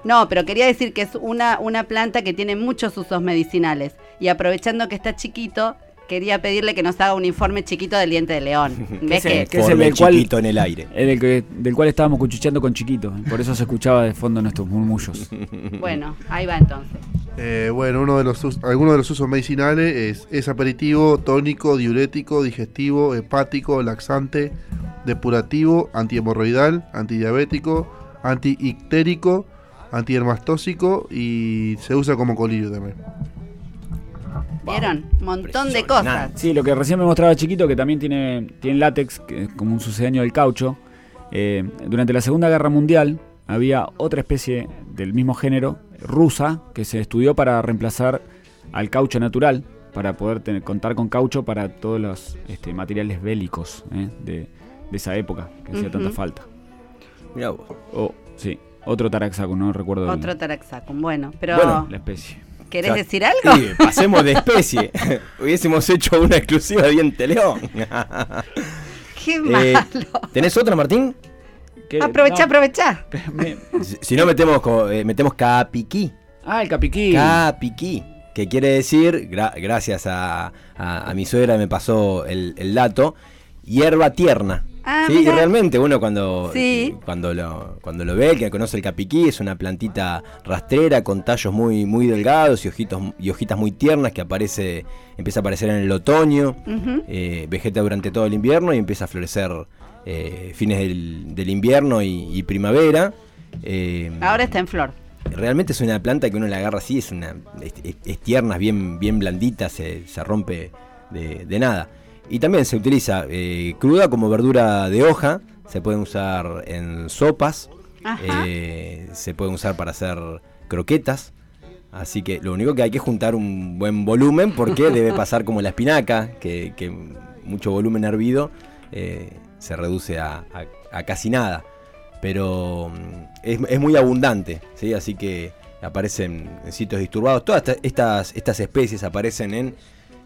No, pero quería decir que es una, una planta que tiene muchos usos medicinales. Y aprovechando que está chiquito, quería pedirle que nos haga un informe chiquito del diente de león. *laughs* ¿Ves que? que es el del cual- chiquito en el aire. Es del, que, del cual estábamos cuchuchando con chiquito, por eso se escuchaba de fondo nuestros murmullos. *laughs* Bueno, ahí va entonces. Eh, bueno, uno de los algunos de los usos medicinales es, es aperitivo, tónico, diurético, digestivo, hepático, laxante, depurativo, antihemorroidal, antidiabético, antiictérico, antidermastósico y se usa como colirio también. ¿Vieron? Un montón de cosas. Sí, lo que recién me mostraba chiquito, que también tiene, tiene látex, que es como un sucedáneo del caucho. Eh, durante la Segunda Guerra Mundial había otra especie del mismo género, rusa, que se estudió para reemplazar al caucho natural, para poder tener- contar con caucho para todos los este, materiales bélicos eh, de, de esa época, que hacía tanta falta. Mirá vos. O, sí, otro taraxaco, no recuerdo Otro taraxacum. Bueno, pero Bueno, la especie. ¿Querés decir algo? Sí, pasemos de especie. *laughs* Hubiésemos hecho una exclusiva de diente león. *laughs* Qué Eh, malo. ¿Tenés otra, Martín? ¿Qué? Aprovechá, No, aprovechá. me- Si, si no, metemos, eh, metemos capiquí. Ah, el capiquí. Capiquí. Que quiere decir, gra- gracias a, a- a mi suegra me pasó el, el dato, hierba tierna. Ah, sí, y realmente uno cuando, Sí. cuando, lo, cuando lo ve, el que conoce el capiquí, es una plantita rastrera con tallos muy, muy delgados y, ojitos, y hojitas muy tiernas que aparece, empieza a aparecer en el otoño, eh, vegeta durante todo el invierno y empieza a florecer eh, fines del, del invierno y, y primavera. Eh, Ahora está en flor. Realmente es una planta que uno la agarra así, es una es, es- es tierna, es bien, bien blandita, se, se rompe de, de nada. Y también se utiliza eh, cruda como verdura de hoja, se puede usar en sopas, eh, se puede usar para hacer croquetas. Así que lo único que hay que juntar un buen volumen porque *laughs* debe pasar como la espinaca, que, que mucho volumen hervido eh, se reduce a, a- a casi nada. Pero mm, es, es muy abundante, ¿sí? así que aparecen en sitios disturbados. Todas esta- estas, estas especies aparecen en,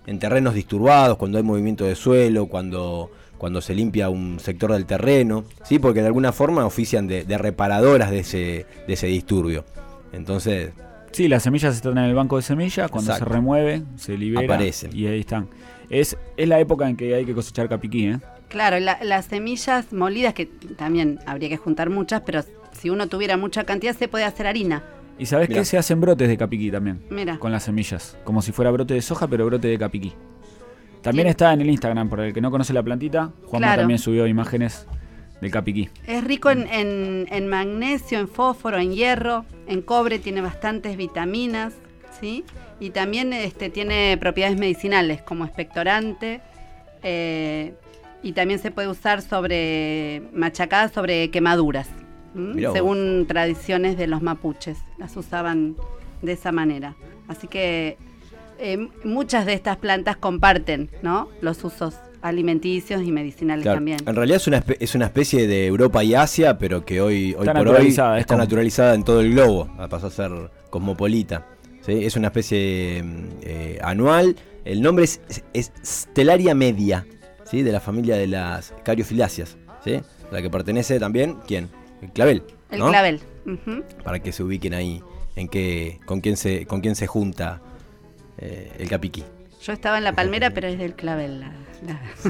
en terrenos disturbados, cuando hay movimiento de suelo, cuando, cuando se limpia un sector del terreno, ¿sí? porque de alguna forma ofician de, de reparadoras de ese, de ese disturbio. Entonces, Sí, las semillas están en el banco de semillas, cuando Exacto. se remueve, se libera Aparecen. y ahí están. Es, es la época en que hay que cosechar capiquí, ¿eh? Claro, la- las semillas molidas, que también habría que juntar muchas, pero si uno tuviera mucha cantidad se puede hacer harina. Y sabes que se hacen brotes de capiquí también, Mira. con las semillas, como si fuera brote de soja, pero brote de capiquí. También está en el Instagram, por el que no conoce la plantita, Juanma Claro. también subió imágenes del capiquí. Es rico en, en- en magnesio, en fósforo, en hierro, en cobre, tiene bastantes vitaminas, ¿sí? Y también este, tiene propiedades medicinales como expectorante. eh, y también se puede usar sobre machacada sobre quemaduras. Según tradiciones de los mapuches. Las usaban de esa manera. Así que eh, muchas de estas plantas comparten, ¿no? Los usos alimenticios y medicinales Claro, también. En realidad es una, espe- es una especie de Europa y Asia, pero que hoy, hoy Está por hoy es está como- naturalizada en todo el globo. Pasó a ser cosmopolita. ¿sí? Es una especie mm, eh, anual. El nombre es, es Stellaria media, ¿sí? de la familia de las cariofiláceas. ¿sí? A la que pertenece también, ¿quién? El clavel. El ¿no? clavel. ujú. Para que se ubiquen ahí en qué, con, quién se, con quién se junta eh, el capiquí. Yo estaba en la palmera, pero es del clavel. la- la- *laughs* Sí,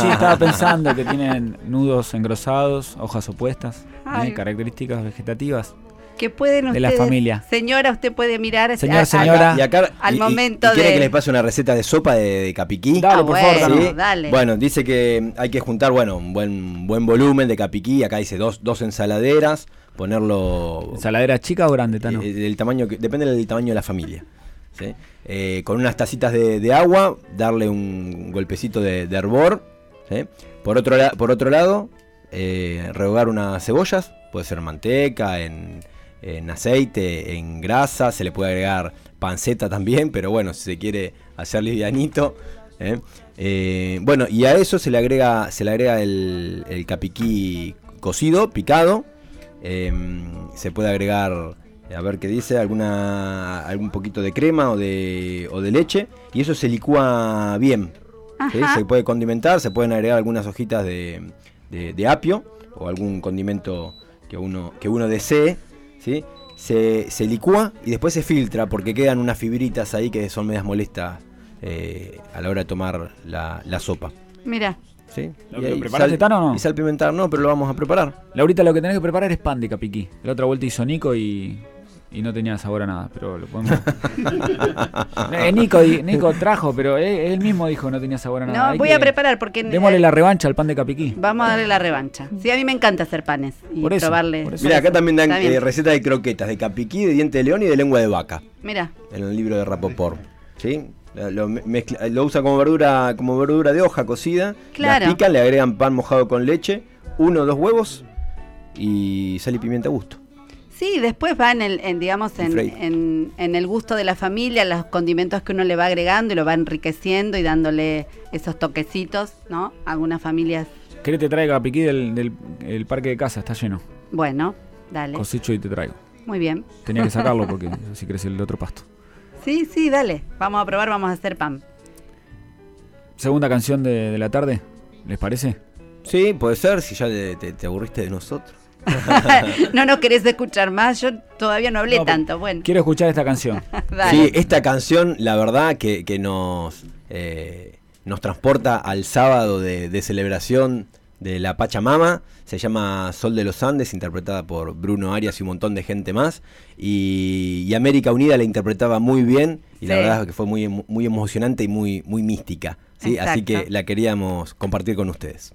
sí, estaba pensando que tienen nudos engrosados, hojas opuestas, ¿eh? Características vegetativas. Que pueden De la ustedes- familia. Señora, usted puede mirar. Señor, a- señora. Y acá, Al y- y- momento y quiere de- que les pase una receta de sopa de, de capiquí. Dale, Ah, por favor, bueno, Dano. dale. Bueno, dice que hay que juntar, bueno, un buen, buen volumen de capiquí. Acá dice dos, dos ensaladeras, ponerlo ¿Ensaladera chica o grande, Tano? eh, del tamaño que, depende del tamaño de la familia. ¿sí? Eh, con unas tacitas de, de agua, darle un golpecito de, de hervor. ¿sí? Por, otro por otro lado, eh, rehogar unas cebollas, puede ser manteca, en, en aceite, en grasa, se le puede agregar panceta también, pero bueno, si se quiere hacer livianito. ¿eh? Eh, bueno, y a eso se le agrega, se le agrega el, el capiquí cocido, picado. Em, se puede agregar, a ver qué dice, alguna algún poquito de crema o de, o de leche. Y eso se licúa bien. Se puede condimentar, se pueden agregar algunas hojitas de, de- de apio o algún condimento que uno, que uno desee. ¿Sí? Se, se licúa y después se filtra porque quedan unas fibritas ahí que son medias molestas eh, a la hora de tomar la, la sopa. Mira, ¿sí? ¿Lo- Y lo ahí preparaste, sal- Tano, o no? Y sal pimentar, no, pero lo vamos a preparar. Laurita, lo que tenés que preparar es pan de capiquí. La otra vuelta hizo Nico y, y no tenía sabor a nada, pero lo podemos... *laughs* Eh, Nico, Nico trajo, pero él, él mismo dijo que no tenía sabor a nada. no, Hay voy que- a preparar porque Démosle la revancha al pan de capiquí. vamos a darle la revancha. Sí, a mí me encanta hacer panes y Por eso, probarle. por eso. Mira, acá también dan eh, recetas de croquetas, de capiquí, de diente de león y de lengua de vaca. Mira, En el libro de Rapoport. ¿Sí? Lo, lo mezcla- lo usa como verdura, como verdura de hoja cocida. Claro. La pican, le agregan pan mojado con leche, uno o dos huevos y sal y pimienta a gusto. Sí, después va en el, en, digamos, en, en, en el gusto de la familia, los condimentos que uno le va agregando y lo va enriqueciendo y dándole esos toquecitos, ¿no? Algunas familias, ¿Querés te traiga capiquí del, del el parque de casa? Está lleno. bueno, dale, Cosecho y te traigo. muy bien. Tenía que sacarlo *laughs* porque así crece el otro pasto. Sí, sí, dale, vamos a probar, vamos a hacer pan. Segunda canción de, de la tarde, ¿les parece? Sí, puede ser, si ya te, te- te aburriste de nosotros. *laughs* no nos querés escuchar más, yo todavía no hablé No, tanto. Bueno, Quiero escuchar esta canción. *laughs* Sí, esta canción, la verdad, que, que nos, eh, nos transporta al sábado de, de celebración de la Pachamama. Se llama Sol de los Andes, interpretada por Bruno Arias y un montón de gente más. Y, y América Unida la interpretaba muy bien y la verdad es que fue muy, muy emocionante y muy, muy mística. ¿sí? Así que la queríamos compartir con ustedes.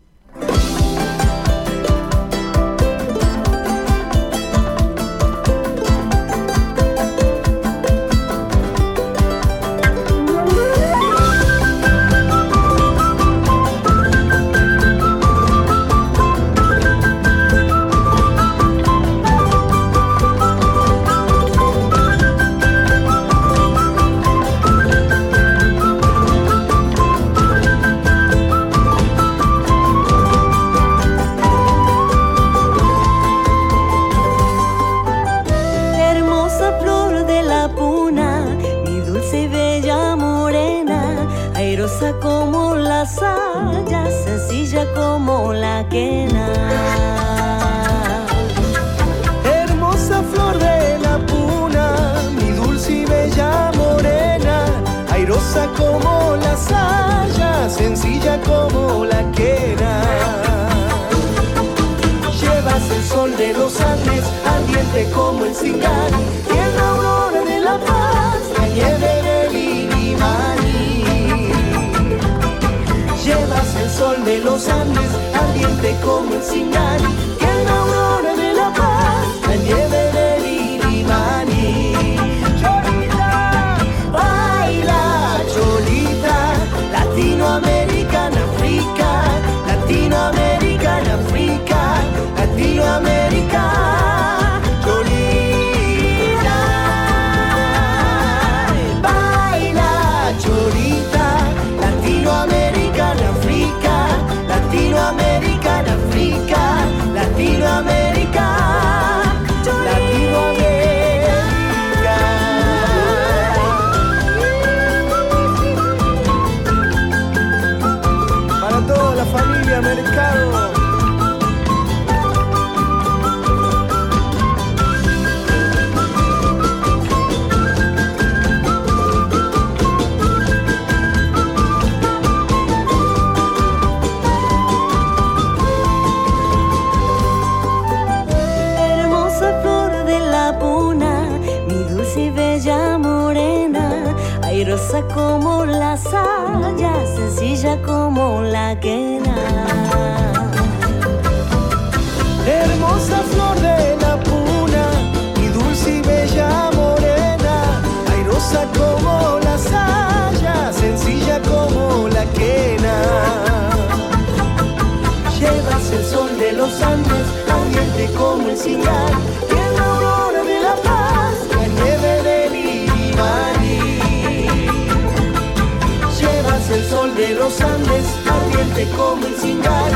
Ardiente como el cingal, y en la aurora de la paz, la nieve del Illimani. Llevas el sol de los Andes, ardiente como el cingal, cingal, y en la aurora de la paz, la nieve del Illimani. Llevas el sol de los Andes, ardiente como el cingal,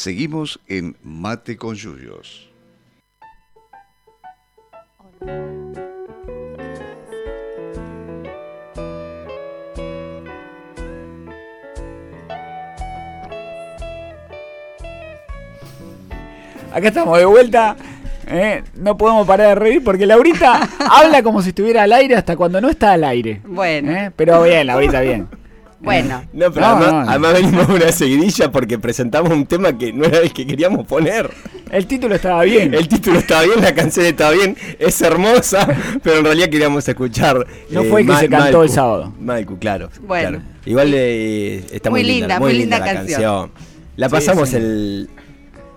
Seguimos en Mate con Yuyos. Acá estamos de vuelta. ¿eh? No podemos parar de reír porque Laurita *laughs* habla como si estuviera al aire hasta cuando no está al aire. Bueno, ¿eh? Pero bien, Laurita, bien. Bueno. *laughs* No, pero No, además, no, no. además venimos una seguidilla porque presentamos un tema que no era el que queríamos poner. El título estaba bien. El título estaba bien, la canción estaba bien, es hermosa, pero en realidad queríamos escuchar. eh, No fue el que se cantó el sábado. Malcu, claro. Bueno. claro. Igual eh, está muy, Muy linda, muy linda canción. La Sí, pasamos sí. el.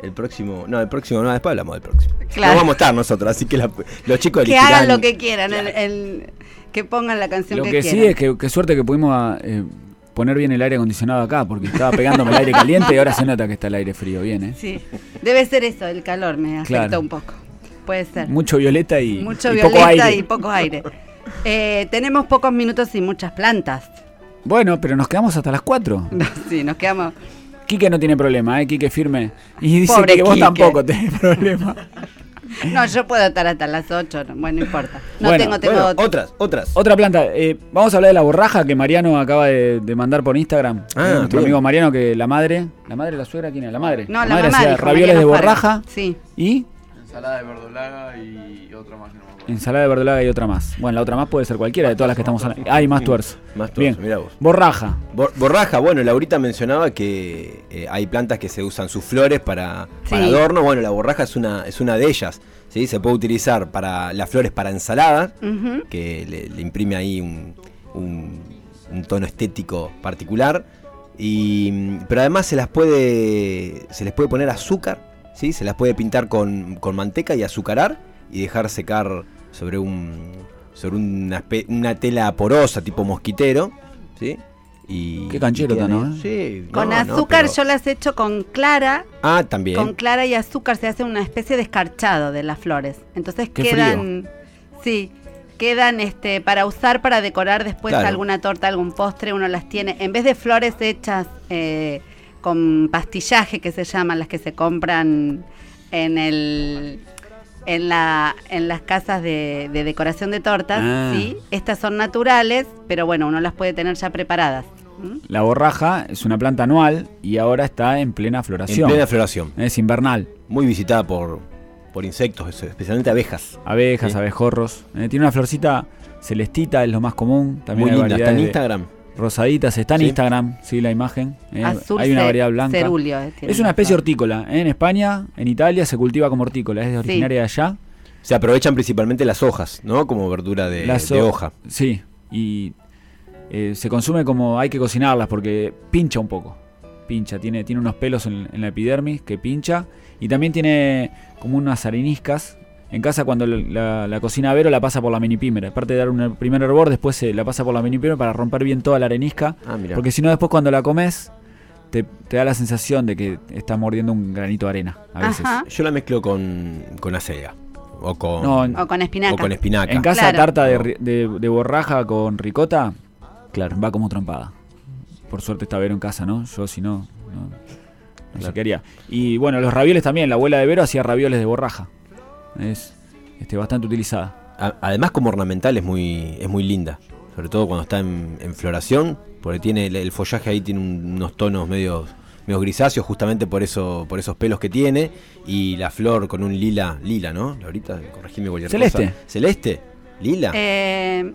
El próximo, no, el próximo, no, después hablamos del próximo. Claro. No vamos a estar nosotros, así que la- los chicos Que elegirán- hagan lo que quieran, el- el- que pongan la canción Lo que, que quieran. sí es que qué suerte que pudimos eh, poner bien el aire acondicionado acá, porque estaba pegándome el aire caliente y ahora se nota que está el aire frío bien, ¿eh? Sí, debe ser eso, el calor me afecta Claro. un poco. Puede ser. Mucho violeta y, Mucho y violeta poco aire. y poco aire. Eh, tenemos pocos minutos y muchas plantas. Bueno, pero nos quedamos hasta las 4. *laughs* sí, nos quedamos. Quique no tiene problema, ¿eh? Quique firme. Y dice Pobre que vos tampoco tenés *laughs* problema. No, yo puedo estar hasta las 8, no, bueno, no importa. No Bueno, tengo, tengo. Bueno, otras, otras. Otra planta, eh, vamos a hablar de la borraja que Mariano acaba de, de mandar por Instagram. Ah, Eh, nuestro bien. amigo Mariano, que la madre, la madre, la suegra, ¿quién es? La madre. no, la madre mamá. hacía dijo, ravioles Mariano de borraja Sí. y Ensalada de verdolaga y otra más que no. Ensalada de verdolaga y otra más. Bueno, la otra más puede ser cualquiera de todas las que estamos hablando. Hay más tuerzo. Más tuerzo, Bien. mirá vos. Borraja. Bor- borraja, bueno, Laurita mencionaba que eh, hay plantas que se usan sus flores para, para adorno. Bueno, la borraja es una, es una de ellas. ¿sí? Se puede utilizar para las flores para ensaladas, que le, le imprime ahí un, un- un tono estético particular. Y, mm, pero además se las puede. Se les puede poner azúcar, ¿sí? Se las puede pintar con, con manteca y azucarar y dejar secar sobre un. sobre una, una tela porosa tipo mosquitero. ¿Sí? Y, Qué canchero. ¿no, Sí, Con no, no, azúcar pero- yo las he hecho con clara. Ah, también. Con clara y azúcar se hace una especie de escarchado de las flores. Entonces Qué quedan. Sí. Quedan este para usar para decorar después Claro. alguna torta, algún postre, uno las tiene. En vez de flores hechas eh, con pastillaje, que se llaman, las que se compran en el en la en las casas de, de decoración de tortas, Ah. sí, estas son naturales, pero bueno, uno las puede tener ya preparadas. ¿Mm? La borraja es una planta anual y ahora está en plena En floración. plena floración. Es invernal. Muy visitada por, por insectos, especialmente abejas. Abejas, Sí. abejorros. Eh, tiene una florcita celestita, es lo más común. También Muy linda. Está en de- Instagram. Rosaditas, está en Sí. Instagram, sí, la imagen. eh, Azul hay una variedad blanca. eh, Es una especie hortícola. eh, En España, en Italia, se cultiva como hortícola. Es originaria de allá. Se aprovechan principalmente las hojas, ¿no? Como verdura de, Las de ho- hoja. Sí, y eh, se consume como hay que cocinarlas porque pincha un poco. Pincha, tiene, tiene unos pelos en, en la epidermis que pincha. Y también tiene como unas areniscas. En casa cuando la, la- la cocina Vero la pasa por la minipímera. Aparte de dar un primer hervor, después se la pasa por la minipímera para romper bien toda la arenisca. Ah, mira. Porque si no después cuando la comes te, te da la sensación de que estás mordiendo un granito de arena a veces. Ajá. Yo la mezclo con, con acelga. O con, No, en- O con espinaca. o con espinaca. En casa Claro. tarta de, de- de borraja con ricota Claro. va como trompada. Por suerte está Vero en casa, ¿no? Yo si no, no, no sé Claro. qué haría. Y bueno, los ravioles también. La abuela de Vero hacía ravioles de borraja. Es este, bastante utilizada. A- además como ornamental es muy, es muy linda. Sobre todo cuando está en, en floración. Porque tiene el, el follaje ahí tiene un- unos tonos medio, medio grisáceos justamente por eso, por esos pelos que tiene. Y la flor con un lila, lila, ¿no? Ahorita, corregime cualquier Celeste. cosa. ¿Celeste? ¿Lila? Eh,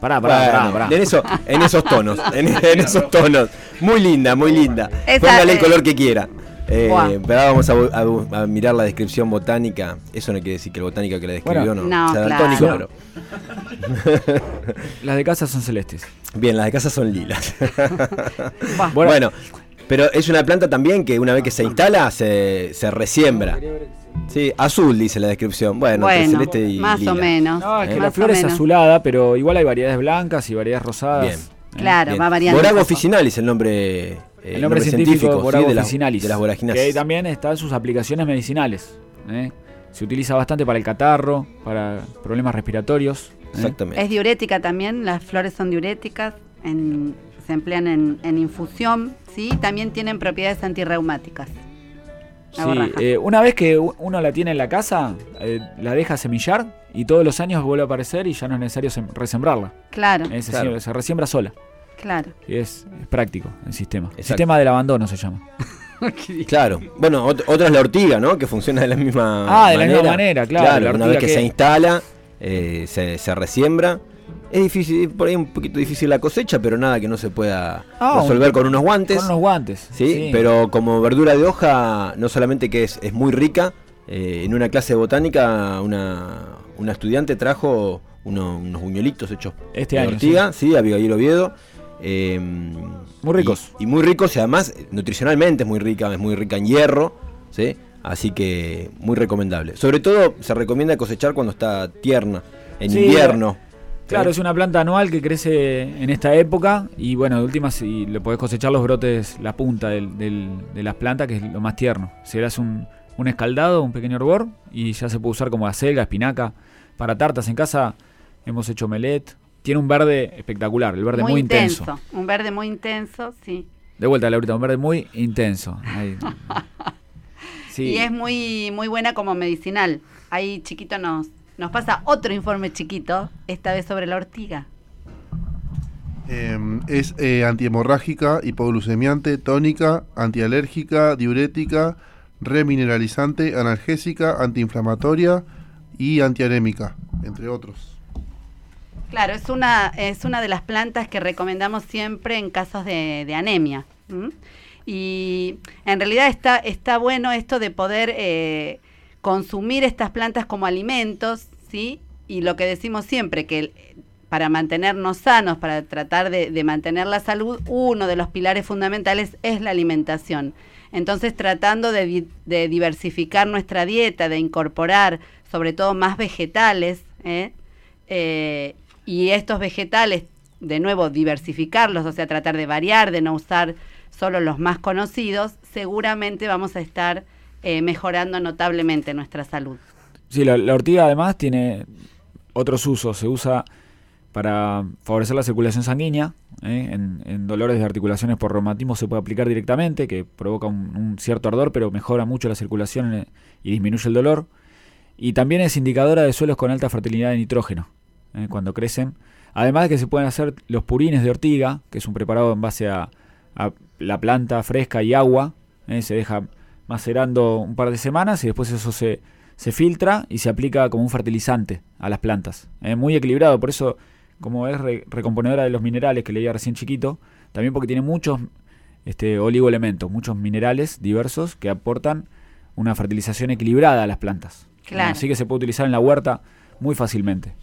Pará, pará, Bueno, pará, pará. En, eso- en esos tonos, en, en esos tonos. Muy linda, muy linda. Póngale el eh, color que quiera. Eh, pero ahora vamos a, mirar la descripción botánica. Eso no quiere decir que el botánico que la describió Bueno, no. No, sea claro. daltónico, pero- Las de casa son celestes. Bien, las de casa son lilas. Bueno. *laughs* bueno, pero es una planta también que una vez que se instala se, se resiembra. Sí, azul dice la descripción. Bueno, entre celeste y más lila. o menos. No, es que Eh, la flor es azulada, pero igual hay variedades blancas y variedades rosadas. Bien. Eh, Claro, Bien. va variando. Borago un poco. officinalis el nombre, eh, El nombre científico, sí, Borago de, las- de las voraginas. Que ahí también están sus aplicaciones medicinales. ¿eh? Se utiliza bastante para el catarro, para problemas respiratorios. ¿eh? Exactamente. Es diurética también, las flores son diuréticas, en- se emplean en, en infusión. ¿sí? También tienen propiedades antirreumáticas. La Sí, eh, una vez que uno la tiene en la casa, eh, la deja semillar y todos los años vuelve a aparecer y ya no es necesario sem- resembrarla. Claro, Eh, se, Claro. se resiembra sola. Claro. Y es, es práctico el sistema. El sistema del abandono se llama. *laughs* Claro. Bueno, ot- otra es la ortiga, ¿no? Que funciona de la misma Ah, de la misma manera, claro, la una vez que, que- se instala, eh, se, se resiembra. Es difícil, por ahí un poquito difícil la cosecha, pero nada que no se pueda Ah, resolver un- con unos guantes. Con unos guantes. ¿sí? Pero como verdura de hoja, no solamente que es, es muy rica, eh, en una clase de botánica una, una estudiante trajo uno- unos buñuelitos hechos Este de año, ortiga, sí, Abigail Oviedo. Eh, Muy ricos. Y, y muy ricos y además eh, nutricionalmente es muy rica, es muy rica en hierro, ¿sí? Así que muy recomendable. Sobre todo se recomienda cosechar cuando está tierna, en Sí, invierno. Claro, ¿sí? es una planta anual que crece en esta época y bueno, de última si le podés cosechar los brotes, la punta del- del- de las plantas, que es lo más tierno. Si eras un, un escaldado, un pequeño hervor y ya se puede usar como acelga, espinaca, para tartas en casa hemos hecho melet. Tiene un verde espectacular, el verde muy, intenso. Un verde muy intenso, sí. De vuelta, Laurita, un verde muy intenso. Ahí. *laughs* Sí. Y es muy, muy buena como medicinal. Ahí chiquito nos, nos pasa otro informe chiquito, esta vez sobre la ortiga. Eh, es eh, antihemorrágica, hipoglucemiante, tónica, antialérgica, diurética, remineralizante, analgésica, antiinflamatoria y antianémica, entre otros. Claro, es una, es una de las plantas que recomendamos siempre en casos de, anemia. Y en realidad está, está bueno esto de poder eh, consumir estas plantas como alimentos, ¿sí? Y lo que decimos siempre, que para mantenernos sanos, para tratar de, mantener la salud, uno de los pilares fundamentales es la alimentación. Entonces, tratando de diversificar nuestra dieta, de incorporar sobre todo más vegetales, ¿eh? Eh, y estos vegetales, de nuevo, diversificarlos, o sea, tratar de variar, de no usar solo los más conocidos, seguramente vamos a estar eh, mejorando notablemente nuestra salud. Sí, la, ortiga además tiene otros usos. Se usa para favorecer la circulación sanguínea. ¿eh? En, dolores de articulaciones por reumatismo se puede aplicar directamente, que provoca un, un cierto ardor, pero mejora mucho la circulación eh, y disminuye el dolor. Y también es indicadora de suelos con alta fertilidad de nitrógeno, ¿eh? cuando crecen. Además de que se pueden hacer los purines de ortiga, que es un preparado en base a, a la planta fresca y agua. ¿eh? Se deja macerando un par de semanas y después eso se, se filtra y se aplica como un fertilizante a las plantas. Es muy equilibrado, por eso, como es re- recomponedora de los minerales que leía recién chiquito, también porque tiene muchos este, oligoelementos, muchos minerales diversos que aportan una fertilización equilibrada a las plantas. Claro. Así que se puede utilizar en la huerta muy fácilmente.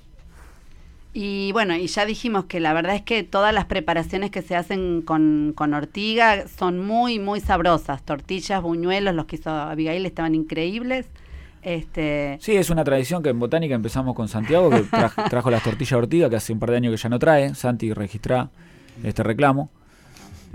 Y bueno, y ya dijimos que la verdad es que todas las preparaciones que se hacen con, con ortiga son muy, muy sabrosas. Tortillas, buñuelos, los que hizo Abigail estaban increíbles. Este, Sí, es una tradición que en botánica empezamos con Santiago, que tra- *laughs* trajo las tortillas de ortiga, que hace un par de años que ya no trae. Santi, registra este reclamo.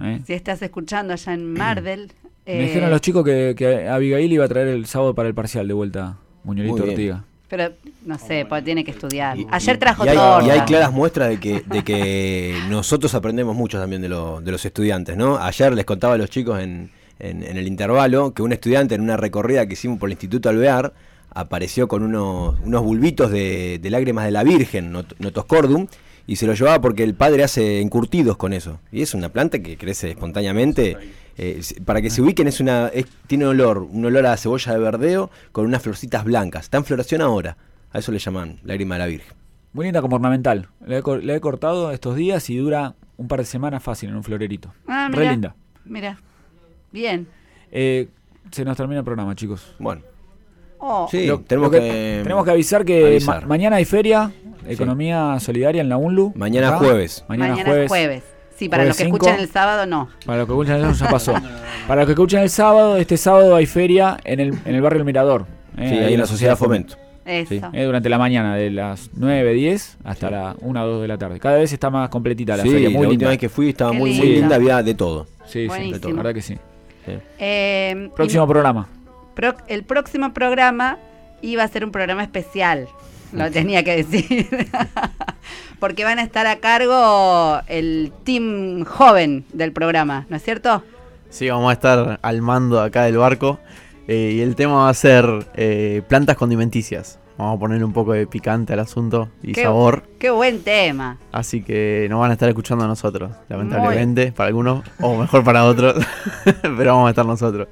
¿eh? si estás escuchando allá en Mardel. Me eh, dijeron los chicos que, que Abigail iba a traer el sábado para el parcial de vuelta bien. Ortiga. Pero no sé, porque tiene que estudiar. Y- Ayer y- trajo y hay, torta. y hay claras muestras de que, de que *laughs* nosotros aprendemos mucho también de, lo- de los estudiantes, ¿no? Ayer les contaba a los chicos en, en- en el intervalo que un estudiante en una recorrida que hicimos por el Instituto Alvear apareció con unos, unos bulbitos de, de lágrimas de la Virgen, not- Notoscordum, y se lo llevaba porque el padre hace encurtidos con eso. Y es una planta que crece espontáneamente. Eh, para que se ubiquen, es una es- tiene olor, un olor a cebolla de verdeo con unas florcitas blancas. Está en floración ahora. A eso le llaman lágrima de la Virgen. Muy linda como ornamental. La he, cor- la he cortado estos días y dura un par de semanas fácil en un florerito. Ah, Re linda. Mira. Bien. Eh, se nos termina el programa, chicos. Bueno, Oh, sí, Lo- tenemos, lo que, tenemos que avisar que avisar. ma- mañana hay feria, Economía Solidaria en la UNLU. Mañana Acá. jueves. Mañana, mañana jueves. es jueves. Sí, para los que cinco. escuchan el sábado, no. Para los que escuchan el sábado ya pasó. Para los que escuchan el sábado, este sábado hay feria en el, en el barrio El Mirador. eh, Sí, ahí en la Sociedad Fomento. Eso. Sí. Eh, durante la mañana, de las 9, 10 hasta la 1 o 2 de la tarde. Cada vez está más completita la Sí, feria, la muy última linda. vez que fui estaba Qué muy, muy linda. había de todo. Sí, sí, Buenísimo. la verdad que sí. Sí. Eh, Próximo y programa. pro- el próximo programa iba a ser un programa especial. Lo tenía que decir. *laughs* Porque van a estar a cargo el team joven del programa, ¿no es cierto? Sí, vamos a estar al mando acá del barco. eh, y el tema va a ser eh, plantas condimenticias. Vamos a ponerle un poco de picante al asunto y Qué- sabor. Qué buen tema. Así que nos van a estar escuchando a nosotros, lamentablemente, para algunos, o mejor para otros. *laughs* Pero vamos a estar nosotros.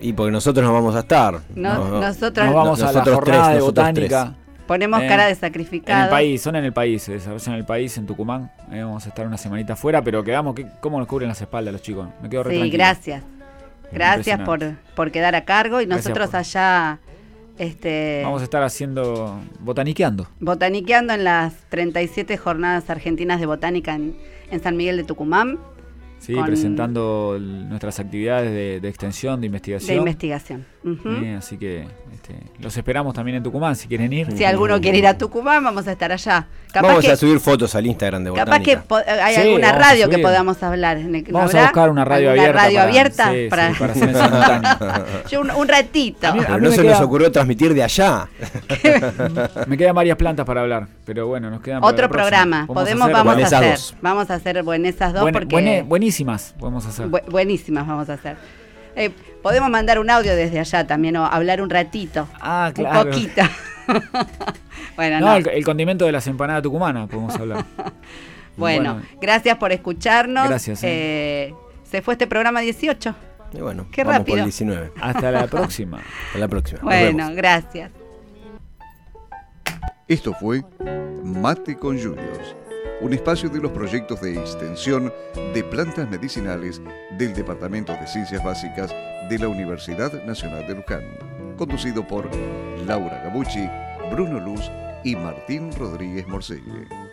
Y porque nosotros no vamos a estar. No- No, no. nosotros Nos vamos a la Nosotros jornada tres, de botánica. Ponemos Eh, cara de En sacrificado. el país, son en el país, en el país, en Tucumán. Eh, vamos a estar una semanita afuera, pero quedamos, ¿qué- ¿cómo nos cubren las espaldas los chicos? Me quedo re Sí, tranquilo. gracias. Gracias por, por quedar a cargo y nosotros por- allá este, Vamos a estar haciendo, botaniqueando. botaniqueando en las 37 jornadas argentinas de botánica en, en San Miguel de Tucumán Sí, Con- presentando nuestras actividades de, de extensión, de de investigación. Investigación. Ujú. Eh, así que este, los esperamos también en Tucumán si quieren ir. Si alguno quiere ir a Tucumán, vamos a estar allá. Capaz Vamos que, a subir fotos al Instagram de capaz que Botánica. po- hay Sí, alguna vamos a radio que podamos hablar. ¿no Vamos a habrá? buscar una radio ¿Alguna abierta. radio para, abierta sí, sí, para, para hacer en. *laughs* Yo un, un ratito. A mí- Pero no se queda- nos ocurrió transmitir de allá. *laughs* Me quedan varias plantas para hablar, pero bueno, nos quedan para Otro programa. Podemos, hacer vamos a hacer. dos. Vamos a hacer buenesas dos buene- porque buenísimas, podemos hacer. bu- buenísimas vamos a hacer. Eh, podemos mandar un audio desde allá también o hablar un ratito. ah, Un claro. poquito. *laughs* bueno, No, no. El, el condimento de las empanadas tucumanas podemos hablar. *laughs* Bueno, gracias por escucharnos. Gracias, Eh, se fue este programa 18. Y bueno, Qué vamos rápido. por el 19. hasta la próxima. *laughs* Hasta la próxima. Bueno, gracias. Esto fue Mate con Yuyos, un espacio de los proyectos de extensión de plantas medicinales del Departamento de Ciencias Básicas de la Universidad Nacional de Luján, conducido por Laura Gabucci, Bruno Luz y Martín Rodríguez Morcelle.